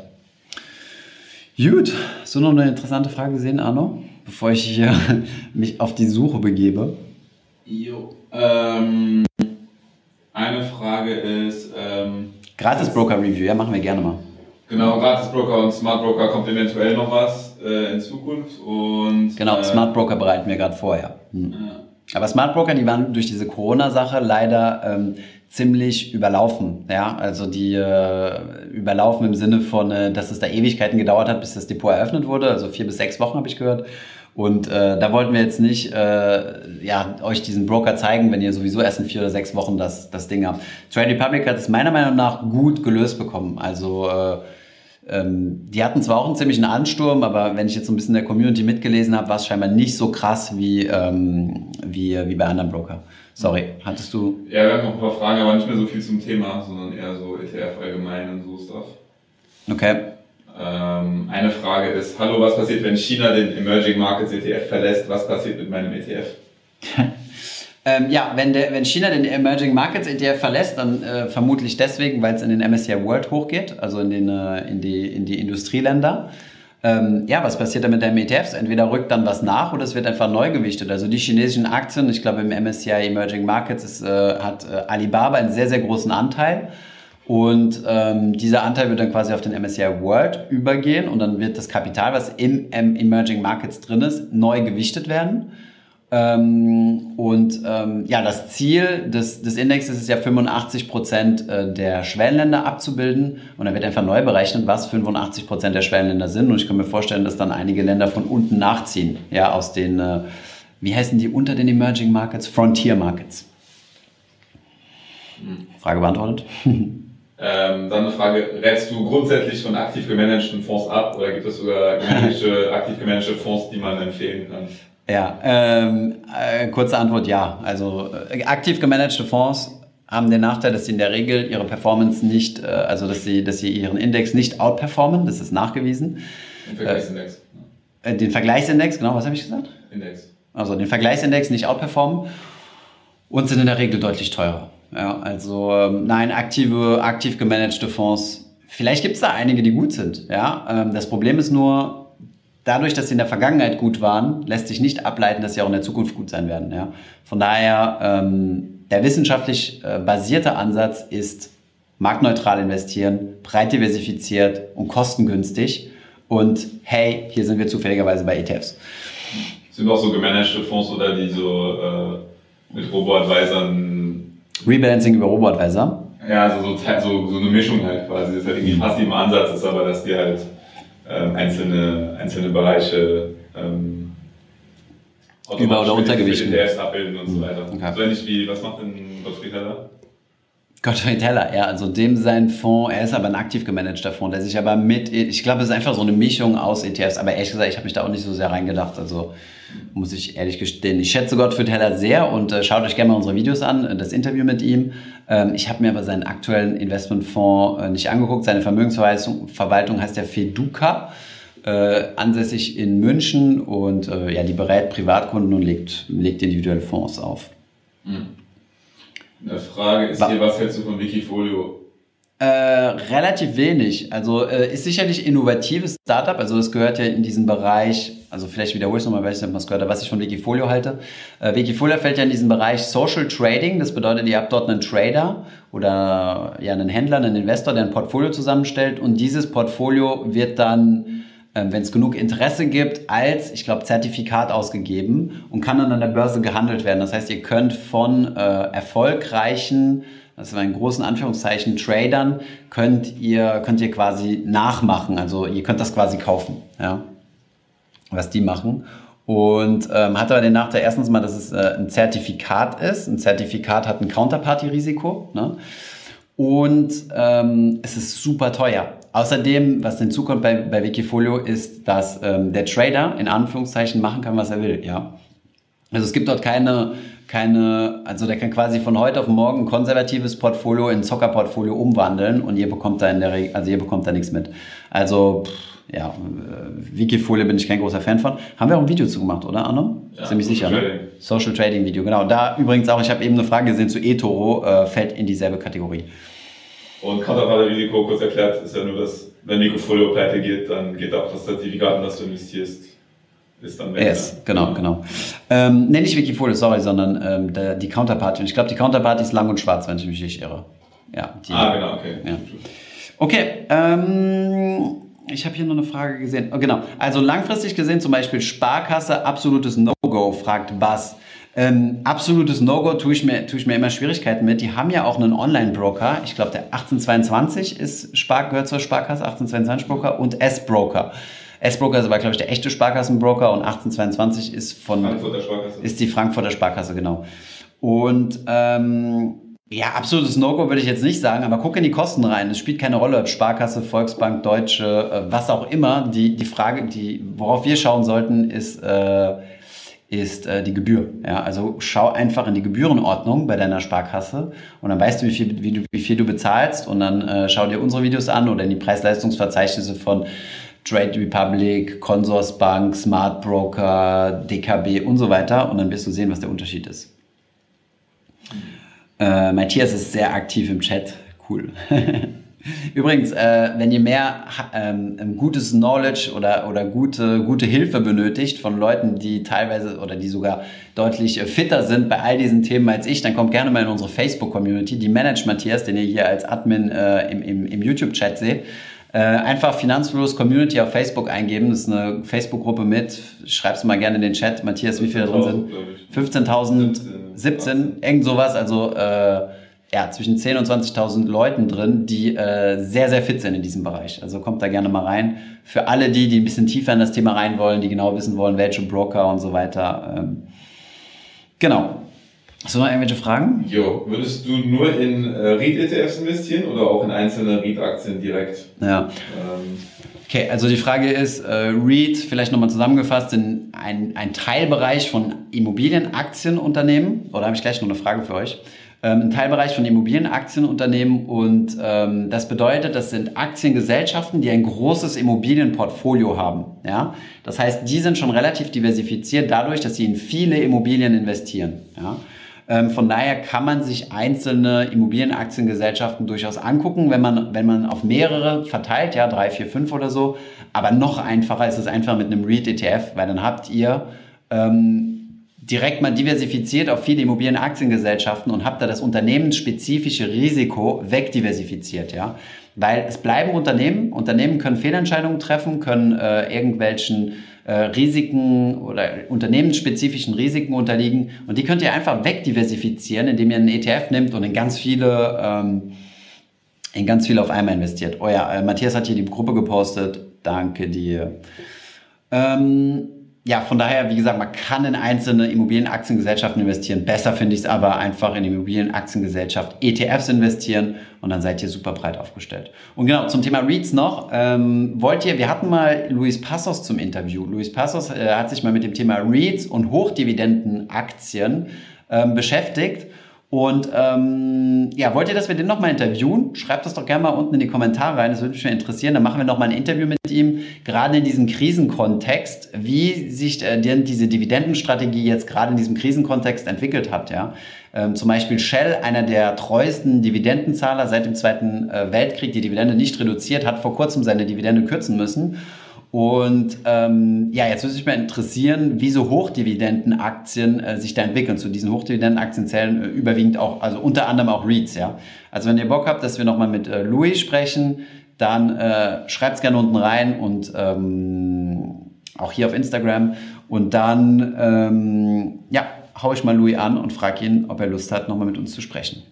Gut, hast du noch eine interessante Frage gesehen, Arno? Bevor ich hier mich auf die Suche begebe. Jo, ähm, eine Frage ist. Ähm, Gratis Broker Review, ja, machen wir gerne mal. Genau, Gratis Broker und Smart Broker kommt eventuell noch was äh, in Zukunft. Und, genau, äh, Smart Broker bereiten wir gerade vor, ja. Hm. ja. Aber Smart Broker, die waren durch diese Corona-Sache leider ähm, ziemlich überlaufen. Ja, also die äh, überlaufen im Sinne von, äh, dass es da Ewigkeiten gedauert hat, bis das Depot eröffnet wurde. Also vier bis sechs Wochen habe ich gehört. Und äh, da wollten wir jetzt nicht äh, ja, euch diesen Broker zeigen, wenn ihr sowieso erst in vier oder sechs Wochen das, das Ding habt. Trade Republic hat es meiner Meinung nach gut gelöst bekommen. Also äh, die hatten zwar auch einen ziemlichen Ansturm, aber wenn ich jetzt so ein bisschen in der Community mitgelesen habe, war es scheinbar nicht so krass wie, ähm, wie, wie bei anderen Broker. Sorry, hattest du? Ja, wir haben noch ein paar Fragen, aber nicht mehr so viel zum Thema, sondern eher so ETF allgemein und so Stuff. Okay. Ähm, eine Frage ist, hallo, was passiert, wenn China den Emerging Markets ETF verlässt? Was passiert mit meinem ETF? Ähm, ja, wenn, der, wenn China den Emerging Markets ETF verlässt, dann äh, vermutlich deswegen, weil es in den MSCI World hochgeht, also in, den, äh, in, die, in die Industrieländer. Ähm, ja, was passiert dann mit den ETFs? Entweder rückt dann was nach oder es wird einfach neu gewichtet. Also die chinesischen Aktien, ich glaube im MSCI Emerging Markets ist, äh, hat äh, Alibaba einen sehr, sehr großen Anteil. Und ähm, dieser Anteil wird dann quasi auf den MSCI World übergehen und dann wird das Kapital, was im, im Emerging Markets drin ist, neu gewichtet werden. Ähm, und ähm, ja, das Ziel des, des Indexes ist ja 85 Prozent äh, der Schwellenländer abzubilden. Und dann wird einfach neu berechnet, was 85 Prozent der Schwellenländer sind. Und ich kann mir vorstellen, dass dann einige Länder von unten nachziehen, ja, aus den, äh, wie heißen die unter den Emerging Markets? Frontier Markets. Frage beantwortet. Ähm, dann eine Frage, rätst du grundsätzlich von aktiv gemanagten Fonds ab oder gibt es sogar aktiv gemanagte Fonds, die man empfehlen kann? Ja, ähm, äh, kurze Antwort ja. Also äh, aktiv gemanagte Fonds haben den Nachteil, dass sie in der Regel ihre Performance nicht, äh, also dass sie, dass sie ihren Index nicht outperformen, das ist nachgewiesen. Den Vergleichsindex. Äh, den Vergleichsindex, genau, was habe ich gesagt? Index. Also den Vergleichsindex nicht outperformen und sind in der Regel deutlich teurer. Ja, also ähm, nein, aktive, aktiv gemanagte Fonds. Vielleicht gibt es da einige, die gut sind. Ja, ähm, das Problem ist nur, dadurch, dass sie in der Vergangenheit gut waren, lässt sich nicht ableiten, dass sie auch in der Zukunft gut sein werden. Ja? Von daher, ähm, der wissenschaftlich äh, basierte Ansatz ist marktneutral investieren, breit diversifiziert und kostengünstig. Und hey, hier sind wir zufälligerweise bei ETFs. Sind auch so gemanagte Fonds oder die so äh, mit Robo-Advisern. Rebalancing über Robo-Advisor? Ja, also so, so, so eine Mischung halt quasi. Das ist halt irgendwie passiver Ansatz, ist aber, dass die halt einzelne, einzelne Bereiche ähm, über- oder untergewichten. Abbilden und so Mhm. weiter. Okay. So ähnlich wie, was macht denn Gottfried Heller? Gottfried Teller, ja, also dem sein Fonds, er ist aber ein aktiv gemanagter Fonds, der sich aber mit, ich glaube, es ist einfach so eine Mischung aus ETFs, aber ehrlich gesagt, ich habe mich da auch nicht so sehr reingedacht, also muss ich ehrlich gestehen. Ich schätze Gottfried Teller sehr und äh, schaut euch gerne mal unsere Videos an, äh, das Interview mit ihm. Ähm, ich habe mir aber seinen aktuellen Investmentfonds äh, nicht angeguckt, seine Vermögensverwaltung Verwaltung heißt ja Feduca. Äh, ansässig in München und äh, ja, die berät Privatkunden und legt, legt individuelle Fonds auf. Eine Frage ist hier, was hältst du von Wikifolio? Äh, relativ wenig. Also äh, ist sicherlich innovatives Startup. Also es gehört ja in diesen Bereich, also vielleicht wiederhole ich es nochmal, weil ich was gehört habe, was ich von Wikifolio halte. Äh, Wikifolio fällt ja in diesen Bereich Social Trading. Das bedeutet, ihr habt dort einen Trader oder ja einen Händler, einen Investor, der ein Portfolio zusammenstellt und dieses Portfolio wird dann wenn es genug Interesse gibt, als, ich glaube, Zertifikat ausgegeben und kann dann an der Börse gehandelt werden. Das heißt, ihr könnt von äh, erfolgreichen, das war in großen Anführungszeichen, Tradern, könnt ihr, könnt ihr quasi nachmachen. Also ihr könnt das quasi kaufen, ja, was die machen. Und ähm, hat aber den Nachteil erstens mal, dass es äh, ein Zertifikat ist. Ein Zertifikat hat ein Counterparty-Risiko. Ne? Und ähm, es ist super teuer. Außerdem, was hinzukommt bei, bei Wikifolio, ist, dass ähm, der Trader in Anführungszeichen machen kann, was er will. Ja? Also es gibt dort keine, keine, also der kann quasi von heute auf morgen ein konservatives Portfolio in ein Zockerportfolio umwandeln und ihr bekommt da in der Regel, also ihr bekommt da nichts mit. Also pff, ja, äh, Wikifolio bin ich kein großer Fan von. Haben wir auch ein Video zu gemacht, oder Arno? Ja, Ziemlich sicher, ne? Trading. Social Trading Video, genau. Da übrigens auch, ich habe eben eine Frage gesehen zu eToro, äh, fällt in dieselbe Kategorie. Und Counterparty-Risiko, kurz erklärt, ist ja nur, dass wenn Wikifolio pleite geht, dann geht auch das Zertifikat, in das du investierst, ist dann weg. Yes, ne? genau, genau. Ähm, nee, nicht Wikifolio, sorry, sondern ähm, der, die Counterparty. Und ich glaube, die Counterparty ist lang und schwarz, wenn ich mich nicht irre. Ja, die, Ah, genau, okay. Ja. Okay, ähm, ich habe hier noch eine Frage gesehen. Oh, genau, also langfristig gesehen zum Beispiel Sparkasse, absolutes No-Go, fragt Bas. Ähm, absolutes No-Go tue ich, mir, tue ich mir immer Schwierigkeiten mit. Die haben ja auch einen Online-Broker. Ich glaube, der 1822 ist Spar gehört zur Sparkasse, 1822-Broker und S-Broker. S-Broker ist aber, glaube ich, der echte Sparkassenbroker und 1822 ist von Frankfurter Sparkasse. ist die Frankfurter Sparkasse, genau. Und ähm, ja, absolutes No-Go würde ich jetzt nicht sagen, aber guck in die Kosten rein. Es spielt keine Rolle, ob Sparkasse, Volksbank, Deutsche, äh, was auch immer. Die, die Frage, die, worauf wir schauen sollten, ist, äh, ist äh, die Gebühr. Ja, also schau einfach in die Gebührenordnung bei deiner Sparkasse und dann weißt du, wie viel, wie du, wie viel du bezahlst und dann äh, schau dir unsere Videos an oder in die Preis-Leistungsverzeichnisse von Trade Republic, Consorsbank, Smart Broker, DKB und so weiter und dann wirst du sehen, was der Unterschied ist. Äh, Matthias ist sehr aktiv im Chat. Cool. Übrigens, äh, wenn ihr mehr ha- ähm, gutes Knowledge oder, oder gute, gute Hilfe benötigt von Leuten, die teilweise oder die sogar deutlich äh, fitter sind bei all diesen Themen als ich, dann kommt gerne mal in unsere Facebook-Community, die Manage Matthias, den ihr hier als Admin äh, im, im, im YouTube-Chat seht. Äh, einfach Finanzfluss Community auf Facebook eingeben. Das ist eine Facebook-Gruppe mit. Schreib's mal gerne in den Chat. Matthias, wie viele da drin sind? glaub ich. 15.000, 17, 17, irgend sowas, also äh, ja, zwischen 10.000 und 20.000 Leuten drin, die äh, sehr, sehr fit sind in diesem Bereich. Also kommt da gerne mal rein. Für alle die, die ein bisschen tiefer in das Thema rein wollen, die genau wissen wollen, welche Broker und so weiter. Ähm, genau. Hast du noch irgendwelche Fragen? Jo, würdest du nur in äh, REIT-ETFs investieren oder auch in einzelne REIT-Aktien direkt? Ja. Ähm. Okay, also die Frage ist, äh, REIT, vielleicht nochmal zusammengefasst, sind ein, ein Teilbereich von Immobilienaktienunternehmen. Oder habe ich gleich noch eine Frage für euch? Ähm, ein Teilbereich von Immobilienaktienunternehmen und ähm, das bedeutet, das sind Aktiengesellschaften, die ein großes Immobilienportfolio haben. Ja? Das heißt, die sind schon relativ diversifiziert dadurch, dass sie in viele Immobilien investieren. Ja? Ähm, von daher kann man sich einzelne Immobilienaktiengesellschaften durchaus angucken, wenn man, wenn man auf mehrere verteilt, ja, drei, vier, fünf oder so. Aber noch einfacher ist es einfach mit einem REIT-ETF, weil dann habt ihr ähm, direkt mal diversifiziert auf viele Immobilienaktiengesellschaften und habt da das unternehmensspezifische Risiko wegdiversifiziert, ja. Weil es bleiben Unternehmen, Unternehmen können Fehlentscheidungen treffen, können äh, irgendwelchen äh, Risiken oder unternehmensspezifischen Risiken unterliegen. Und die könnt ihr einfach wegdiversifizieren, indem ihr einen ETF nimmt und in ganz viele, ähm, in ganz viele auf einmal investiert. Oh ja, äh, Matthias hat hier die Gruppe gepostet. Danke dir. Ähm, ja, von daher, wie gesagt, man kann in einzelne Immobilienaktiengesellschaften investieren. Besser finde ich es aber einfach in Immobilienaktiengesellschaft ETFs investieren und dann seid ihr super breit aufgestellt. Und genau, zum Thema REITs noch. Ähm, wollt ihr, wir hatten mal Luis Passos zum Interview. Luis Passos äh, hat sich mal mit dem Thema REITs und Hochdividendenaktien ähm, beschäftigt und ähm, ja, wollt ihr, dass wir den nochmal interviewen? Schreibt das doch gerne mal unten in die Kommentare rein, das würde mich schon interessieren. Dann machen wir nochmal ein Interview mit ihm, gerade in diesem Krisenkontext, wie sich äh, denn diese Dividendenstrategie jetzt gerade in diesem Krisenkontext entwickelt hat. Ja? Ähm, zum Beispiel Shell, einer der treuesten Dividendenzahler seit dem Zweiten äh, Weltkrieg, die Dividende nicht reduziert, hat vor kurzem seine Dividende kürzen müssen. Und ähm, ja, jetzt würde mich mal interessieren, wie so Hochdividendenaktien äh, sich da entwickeln. Zu diesen Hochdividendenaktien zählen äh, überwiegend auch, also unter anderem auch REITs, ja. Also wenn ihr Bock habt, dass wir nochmal mit äh, Louis sprechen, dann äh, schreibt es gerne unten rein und ähm, auch hier auf Instagram. Und dann, ähm, ja, hau ich mal Louis an und frage ihn, ob er Lust hat, nochmal mit uns zu sprechen.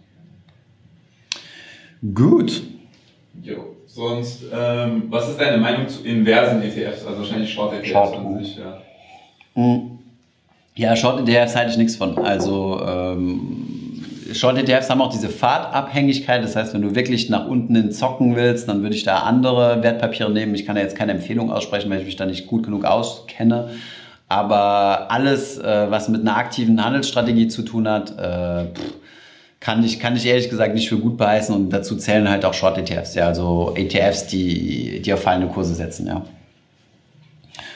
Gut. Jo. Sonst, ähm, was ist deine Meinung zu inversen ETFs? Also wahrscheinlich Short ETFs Short. an sich, ja. Hm. Ja, Short ETFs halte ich nichts von. Also ähm, Short ETFs haben auch diese Fahrtabhängigkeit. Das heißt, wenn du wirklich nach unten hin zocken willst, dann würde ich da andere Wertpapiere nehmen. Ich kann da jetzt keine Empfehlung aussprechen, weil ich mich da nicht gut genug auskenne. Aber alles, äh, was mit einer aktiven Handelsstrategie zu tun hat, äh, pff, kann ich, kann ich ehrlich gesagt nicht für gut beheißen und dazu zählen halt auch Short-ETFs, ja, also ETFs, die, die auf fallende Kurse setzen, ja.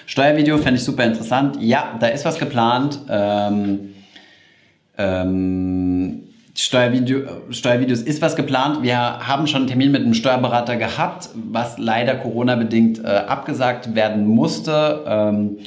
Steuervideo fände ich super interessant. Ja, da ist was geplant. Ähm, ähm, Steuervideo, Steuervideos ist was geplant. Wir haben schon einen Termin mit einem Steuerberater gehabt, was leider Corona-bedingt äh, abgesagt werden musste. Ähm,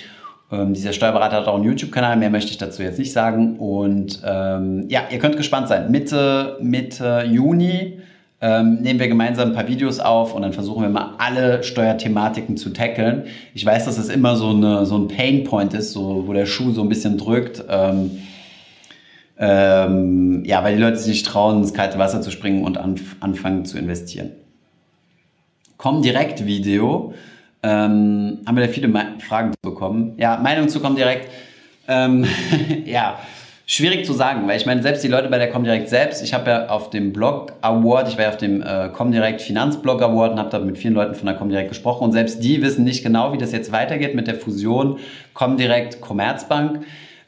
ähm, dieser Steuerberater hat auch einen YouTube-Kanal, mehr möchte ich dazu jetzt nicht sagen. Und ähm, ja, ihr könnt gespannt sein. Mitte, Mitte Juni ähm, nehmen wir gemeinsam ein paar Videos auf und dann versuchen wir mal alle Steuerthematiken zu tackeln. Ich weiß, dass es immer so, eine, so ein Pain-Point ist, so, wo der Schuh so ein bisschen drückt. Ähm, ähm, ja, weil die Leute sich nicht trauen, ins kalte Wasser zu springen und anf anfangen zu investieren. Komm direkt Video ähm, haben wir da viele Fragen bekommen. Ja, Meinung zu Comdirect. Ähm, ja, schwierig zu sagen, weil ich meine, selbst die Leute bei der Comdirect selbst, ich habe ja auf dem Blog Award, ich war ja auf dem äh, Comdirect Finanzblog Award und habe da mit vielen Leuten von der Comdirect gesprochen und selbst die wissen nicht genau, wie das jetzt weitergeht mit der Fusion Comdirect Commerzbank.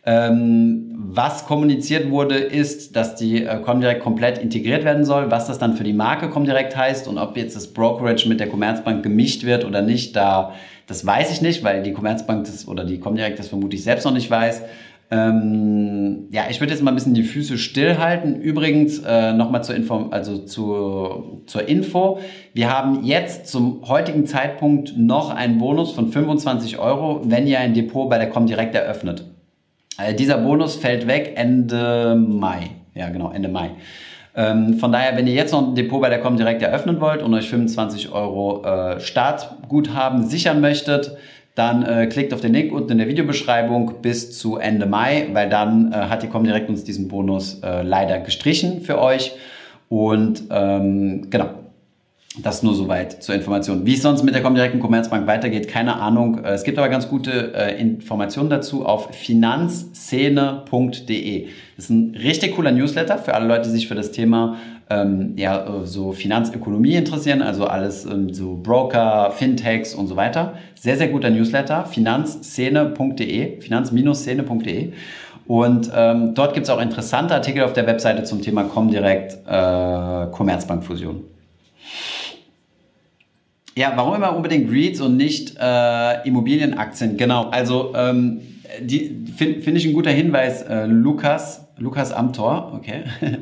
Ähm, was kommuniziert wurde, ist, dass die äh, Comdirect komplett integriert werden soll. Was das dann für die Marke Comdirect heißt und ob jetzt das Brokerage mit der Commerzbank gemischt wird oder nicht, da, das weiß ich nicht, weil die Commerzbank das oder die Comdirect das vermutlich selbst noch nicht weiß. Ähm, ja, ich würde jetzt mal ein bisschen die Füße stillhalten. Übrigens äh, nochmal zur Info, also zu, zur Info. Wir haben jetzt zum heutigen Zeitpunkt noch einen Bonus von 25 Euro, wenn ihr ein Depot bei der Comdirect eröffnet. Äh, dieser Bonus fällt weg Ende Mai. Ja, genau, Ende Mai. Ähm, von daher, wenn ihr jetzt noch ein Depot bei der Comdirect eröffnen wollt und euch 25 Euro äh, Startguthaben sichern möchtet, dann äh, klickt auf den Link unten in der Videobeschreibung bis zu Ende Mai, weil dann äh, hat die Comdirect uns diesen Bonus äh, leider gestrichen für euch. Und ähm, genau. Das nur soweit zur Information. Wie es sonst mit der Comdirect Commerzbank weitergeht, keine Ahnung. Äh, es gibt aber ganz gute äh, Informationen dazu auf finanzszene.de. Das ist ein richtig cooler Newsletter für alle Leute, die sich für das Thema ähm, ja, so Finanzökonomie interessieren, also alles ähm, so Broker, Fintechs und so weiter. Sehr, sehr guter Newsletter, finanzszene.de, finanz-szene.de. Und ähm, dort gibt es auch interessante Artikel auf der Webseite zum Thema Comdirect äh, Commerzbankfusion. Ja, warum immer unbedingt REITs und nicht äh, Immobilienaktien? Genau, also ähm, finde find ich ein guter Hinweis, äh, Lukas, Lukas Amtor, okay.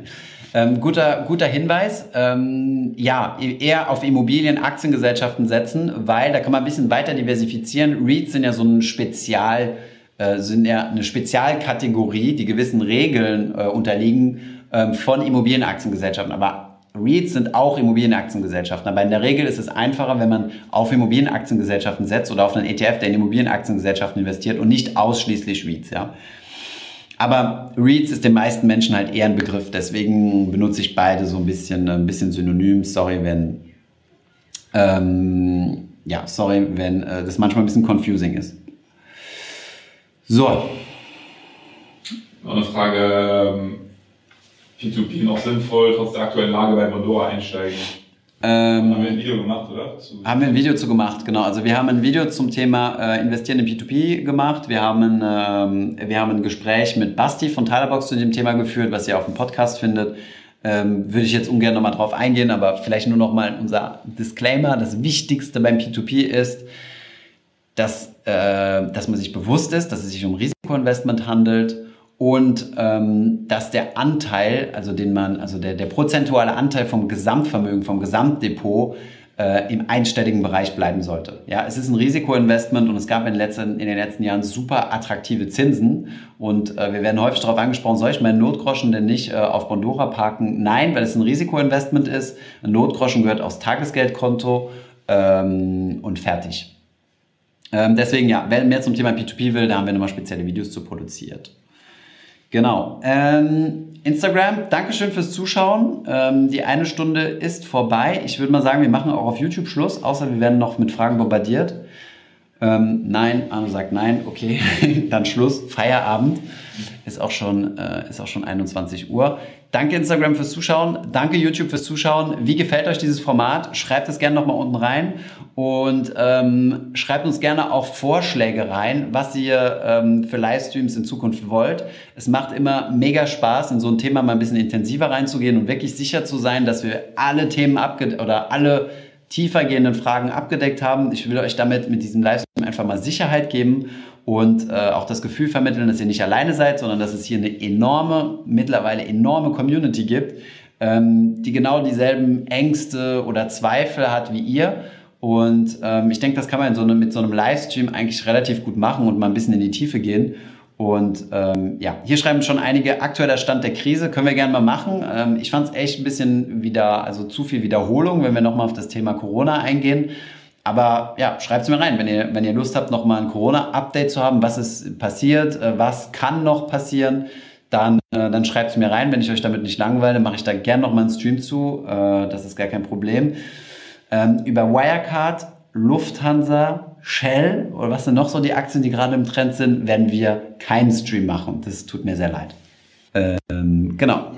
ähm, guter, guter Hinweis. Ähm, ja, eher auf Immobilienaktiengesellschaften setzen, weil da kann man ein bisschen weiter diversifizieren. REITs sind ja so ein Spezial, äh, sind ja eine Spezialkategorie, die gewissen Regeln äh, unterliegen äh, von Immobilienaktiengesellschaften. Aber REITs sind auch Immobilienaktiengesellschaften, aber in der Regel ist es einfacher, wenn man auf Immobilienaktiengesellschaften setzt oder auf einen ETF, der in Immobilienaktiengesellschaften investiert und nicht ausschließlich REITs. Ja. Aber REITs ist den meisten Menschen halt eher ein Begriff, deswegen benutze ich beide so ein bisschen, ein bisschen synonym. Sorry, wenn ähm, ja, sorry, wenn äh, das manchmal ein bisschen confusing ist. So. Noch eine Frage. Ähm P2P noch sinnvoll, trotz der aktuellen Lage bei Bondora einsteigen? Ähm, haben wir ein Video gemacht, oder? Zu haben wir ein Video zu gemacht, genau. Also wir haben ein Video zum Thema äh, Investieren in P2P gemacht. Wir haben, ähm, wir haben ein Gespräch mit Basti von Tylerbox zu dem Thema geführt, was ihr auf dem Podcast findet. Ähm, würde ich jetzt ungern nochmal drauf eingehen, aber vielleicht nur nochmal unser Disclaimer. Das Wichtigste beim P2P ist, dass, äh, dass man sich bewusst ist, dass es sich um Risikoinvestment handelt und ähm, dass der Anteil, also den man, also der, der prozentuale Anteil vom Gesamtvermögen, vom Gesamtdepot äh, im einstelligen Bereich bleiben sollte. Ja, es ist ein Risikoinvestment und es gab in den letzten, in den letzten Jahren super attraktive Zinsen und äh, wir werden häufig darauf angesprochen, soll ich meinen Notgroschen denn nicht äh, auf Bondora parken? Nein, weil es ein Risikoinvestment ist. Ein Notgroschen gehört aufs Tagesgeldkonto ähm, und fertig. Ähm, deswegen ja, wer mehr zum Thema P2P will, da haben wir nochmal spezielle Videos zu produziert. Genau. Ähm, Instagram, Dankeschön fürs Zuschauen. Ähm, die eine Stunde ist vorbei. Ich würde mal sagen, wir machen auch auf YouTube Schluss, außer wir werden noch mit Fragen bombardiert. Ähm, nein, Arno sagt nein, okay, dann Schluss, Feierabend. Ist auch schon, äh, ist auch schon 21 Uhr. Danke Instagram fürs Zuschauen, danke YouTube fürs Zuschauen. Wie gefällt euch dieses Format? Schreibt es gerne nochmal unten rein und ähm, schreibt uns gerne auch Vorschläge rein, was ihr ähm, für Livestreams in Zukunft wollt. Es macht immer mega Spaß, in so ein Thema mal ein bisschen intensiver reinzugehen und wirklich sicher zu sein, dass wir alle Themen abgedeckt oder alle tiefergehenden Fragen abgedeckt haben. Ich will euch damit mit diesem Livestream einfach mal Sicherheit geben und äh, auch das Gefühl vermitteln, dass ihr nicht alleine seid, sondern dass es hier eine enorme, mittlerweile enorme Community gibt, ähm, die genau dieselben Ängste oder Zweifel hat wie ihr. Und ähm, ich denke, das kann man so einem, mit so einem Livestream eigentlich relativ gut machen und mal ein bisschen in die Tiefe gehen. Und ähm, ja, hier schreiben schon einige aktueller Stand der Krise, können wir gerne mal machen. Ähm, ich fand es echt ein bisschen wieder, also zu viel Wiederholung, wenn wir nochmal auf das Thema Corona eingehen. Aber ja, schreibt es mir rein, wenn ihr, wenn ihr Lust habt, nochmal ein Corona-Update zu haben, was ist passiert, äh, was kann noch passieren, dann, äh, dann schreibt es mir rein. Wenn ich euch damit nicht langweile, mache ich da gerne nochmal einen Stream zu. Äh, das ist gar kein Problem. Ähm, über Wirecard, Lufthansa, Shell oder was sind noch so die Aktien, die gerade im Trend sind, werden wir keinen Stream machen. Das tut mir sehr leid. Ähm, genau.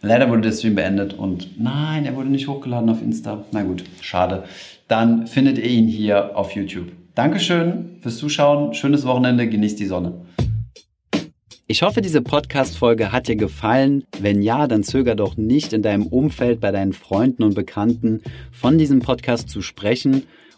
Leider wurde der Stream beendet und nein, er wurde nicht hochgeladen auf Insta. Na gut, schade. Dann findet ihr ihn hier auf YouTube. Dankeschön fürs Zuschauen. Schönes Wochenende. Genießt die Sonne. Ich hoffe, diese Podcast-Folge hat dir gefallen. Wenn ja, dann zöger doch nicht in deinem Umfeld bei deinen Freunden und Bekannten von diesem Podcast zu sprechen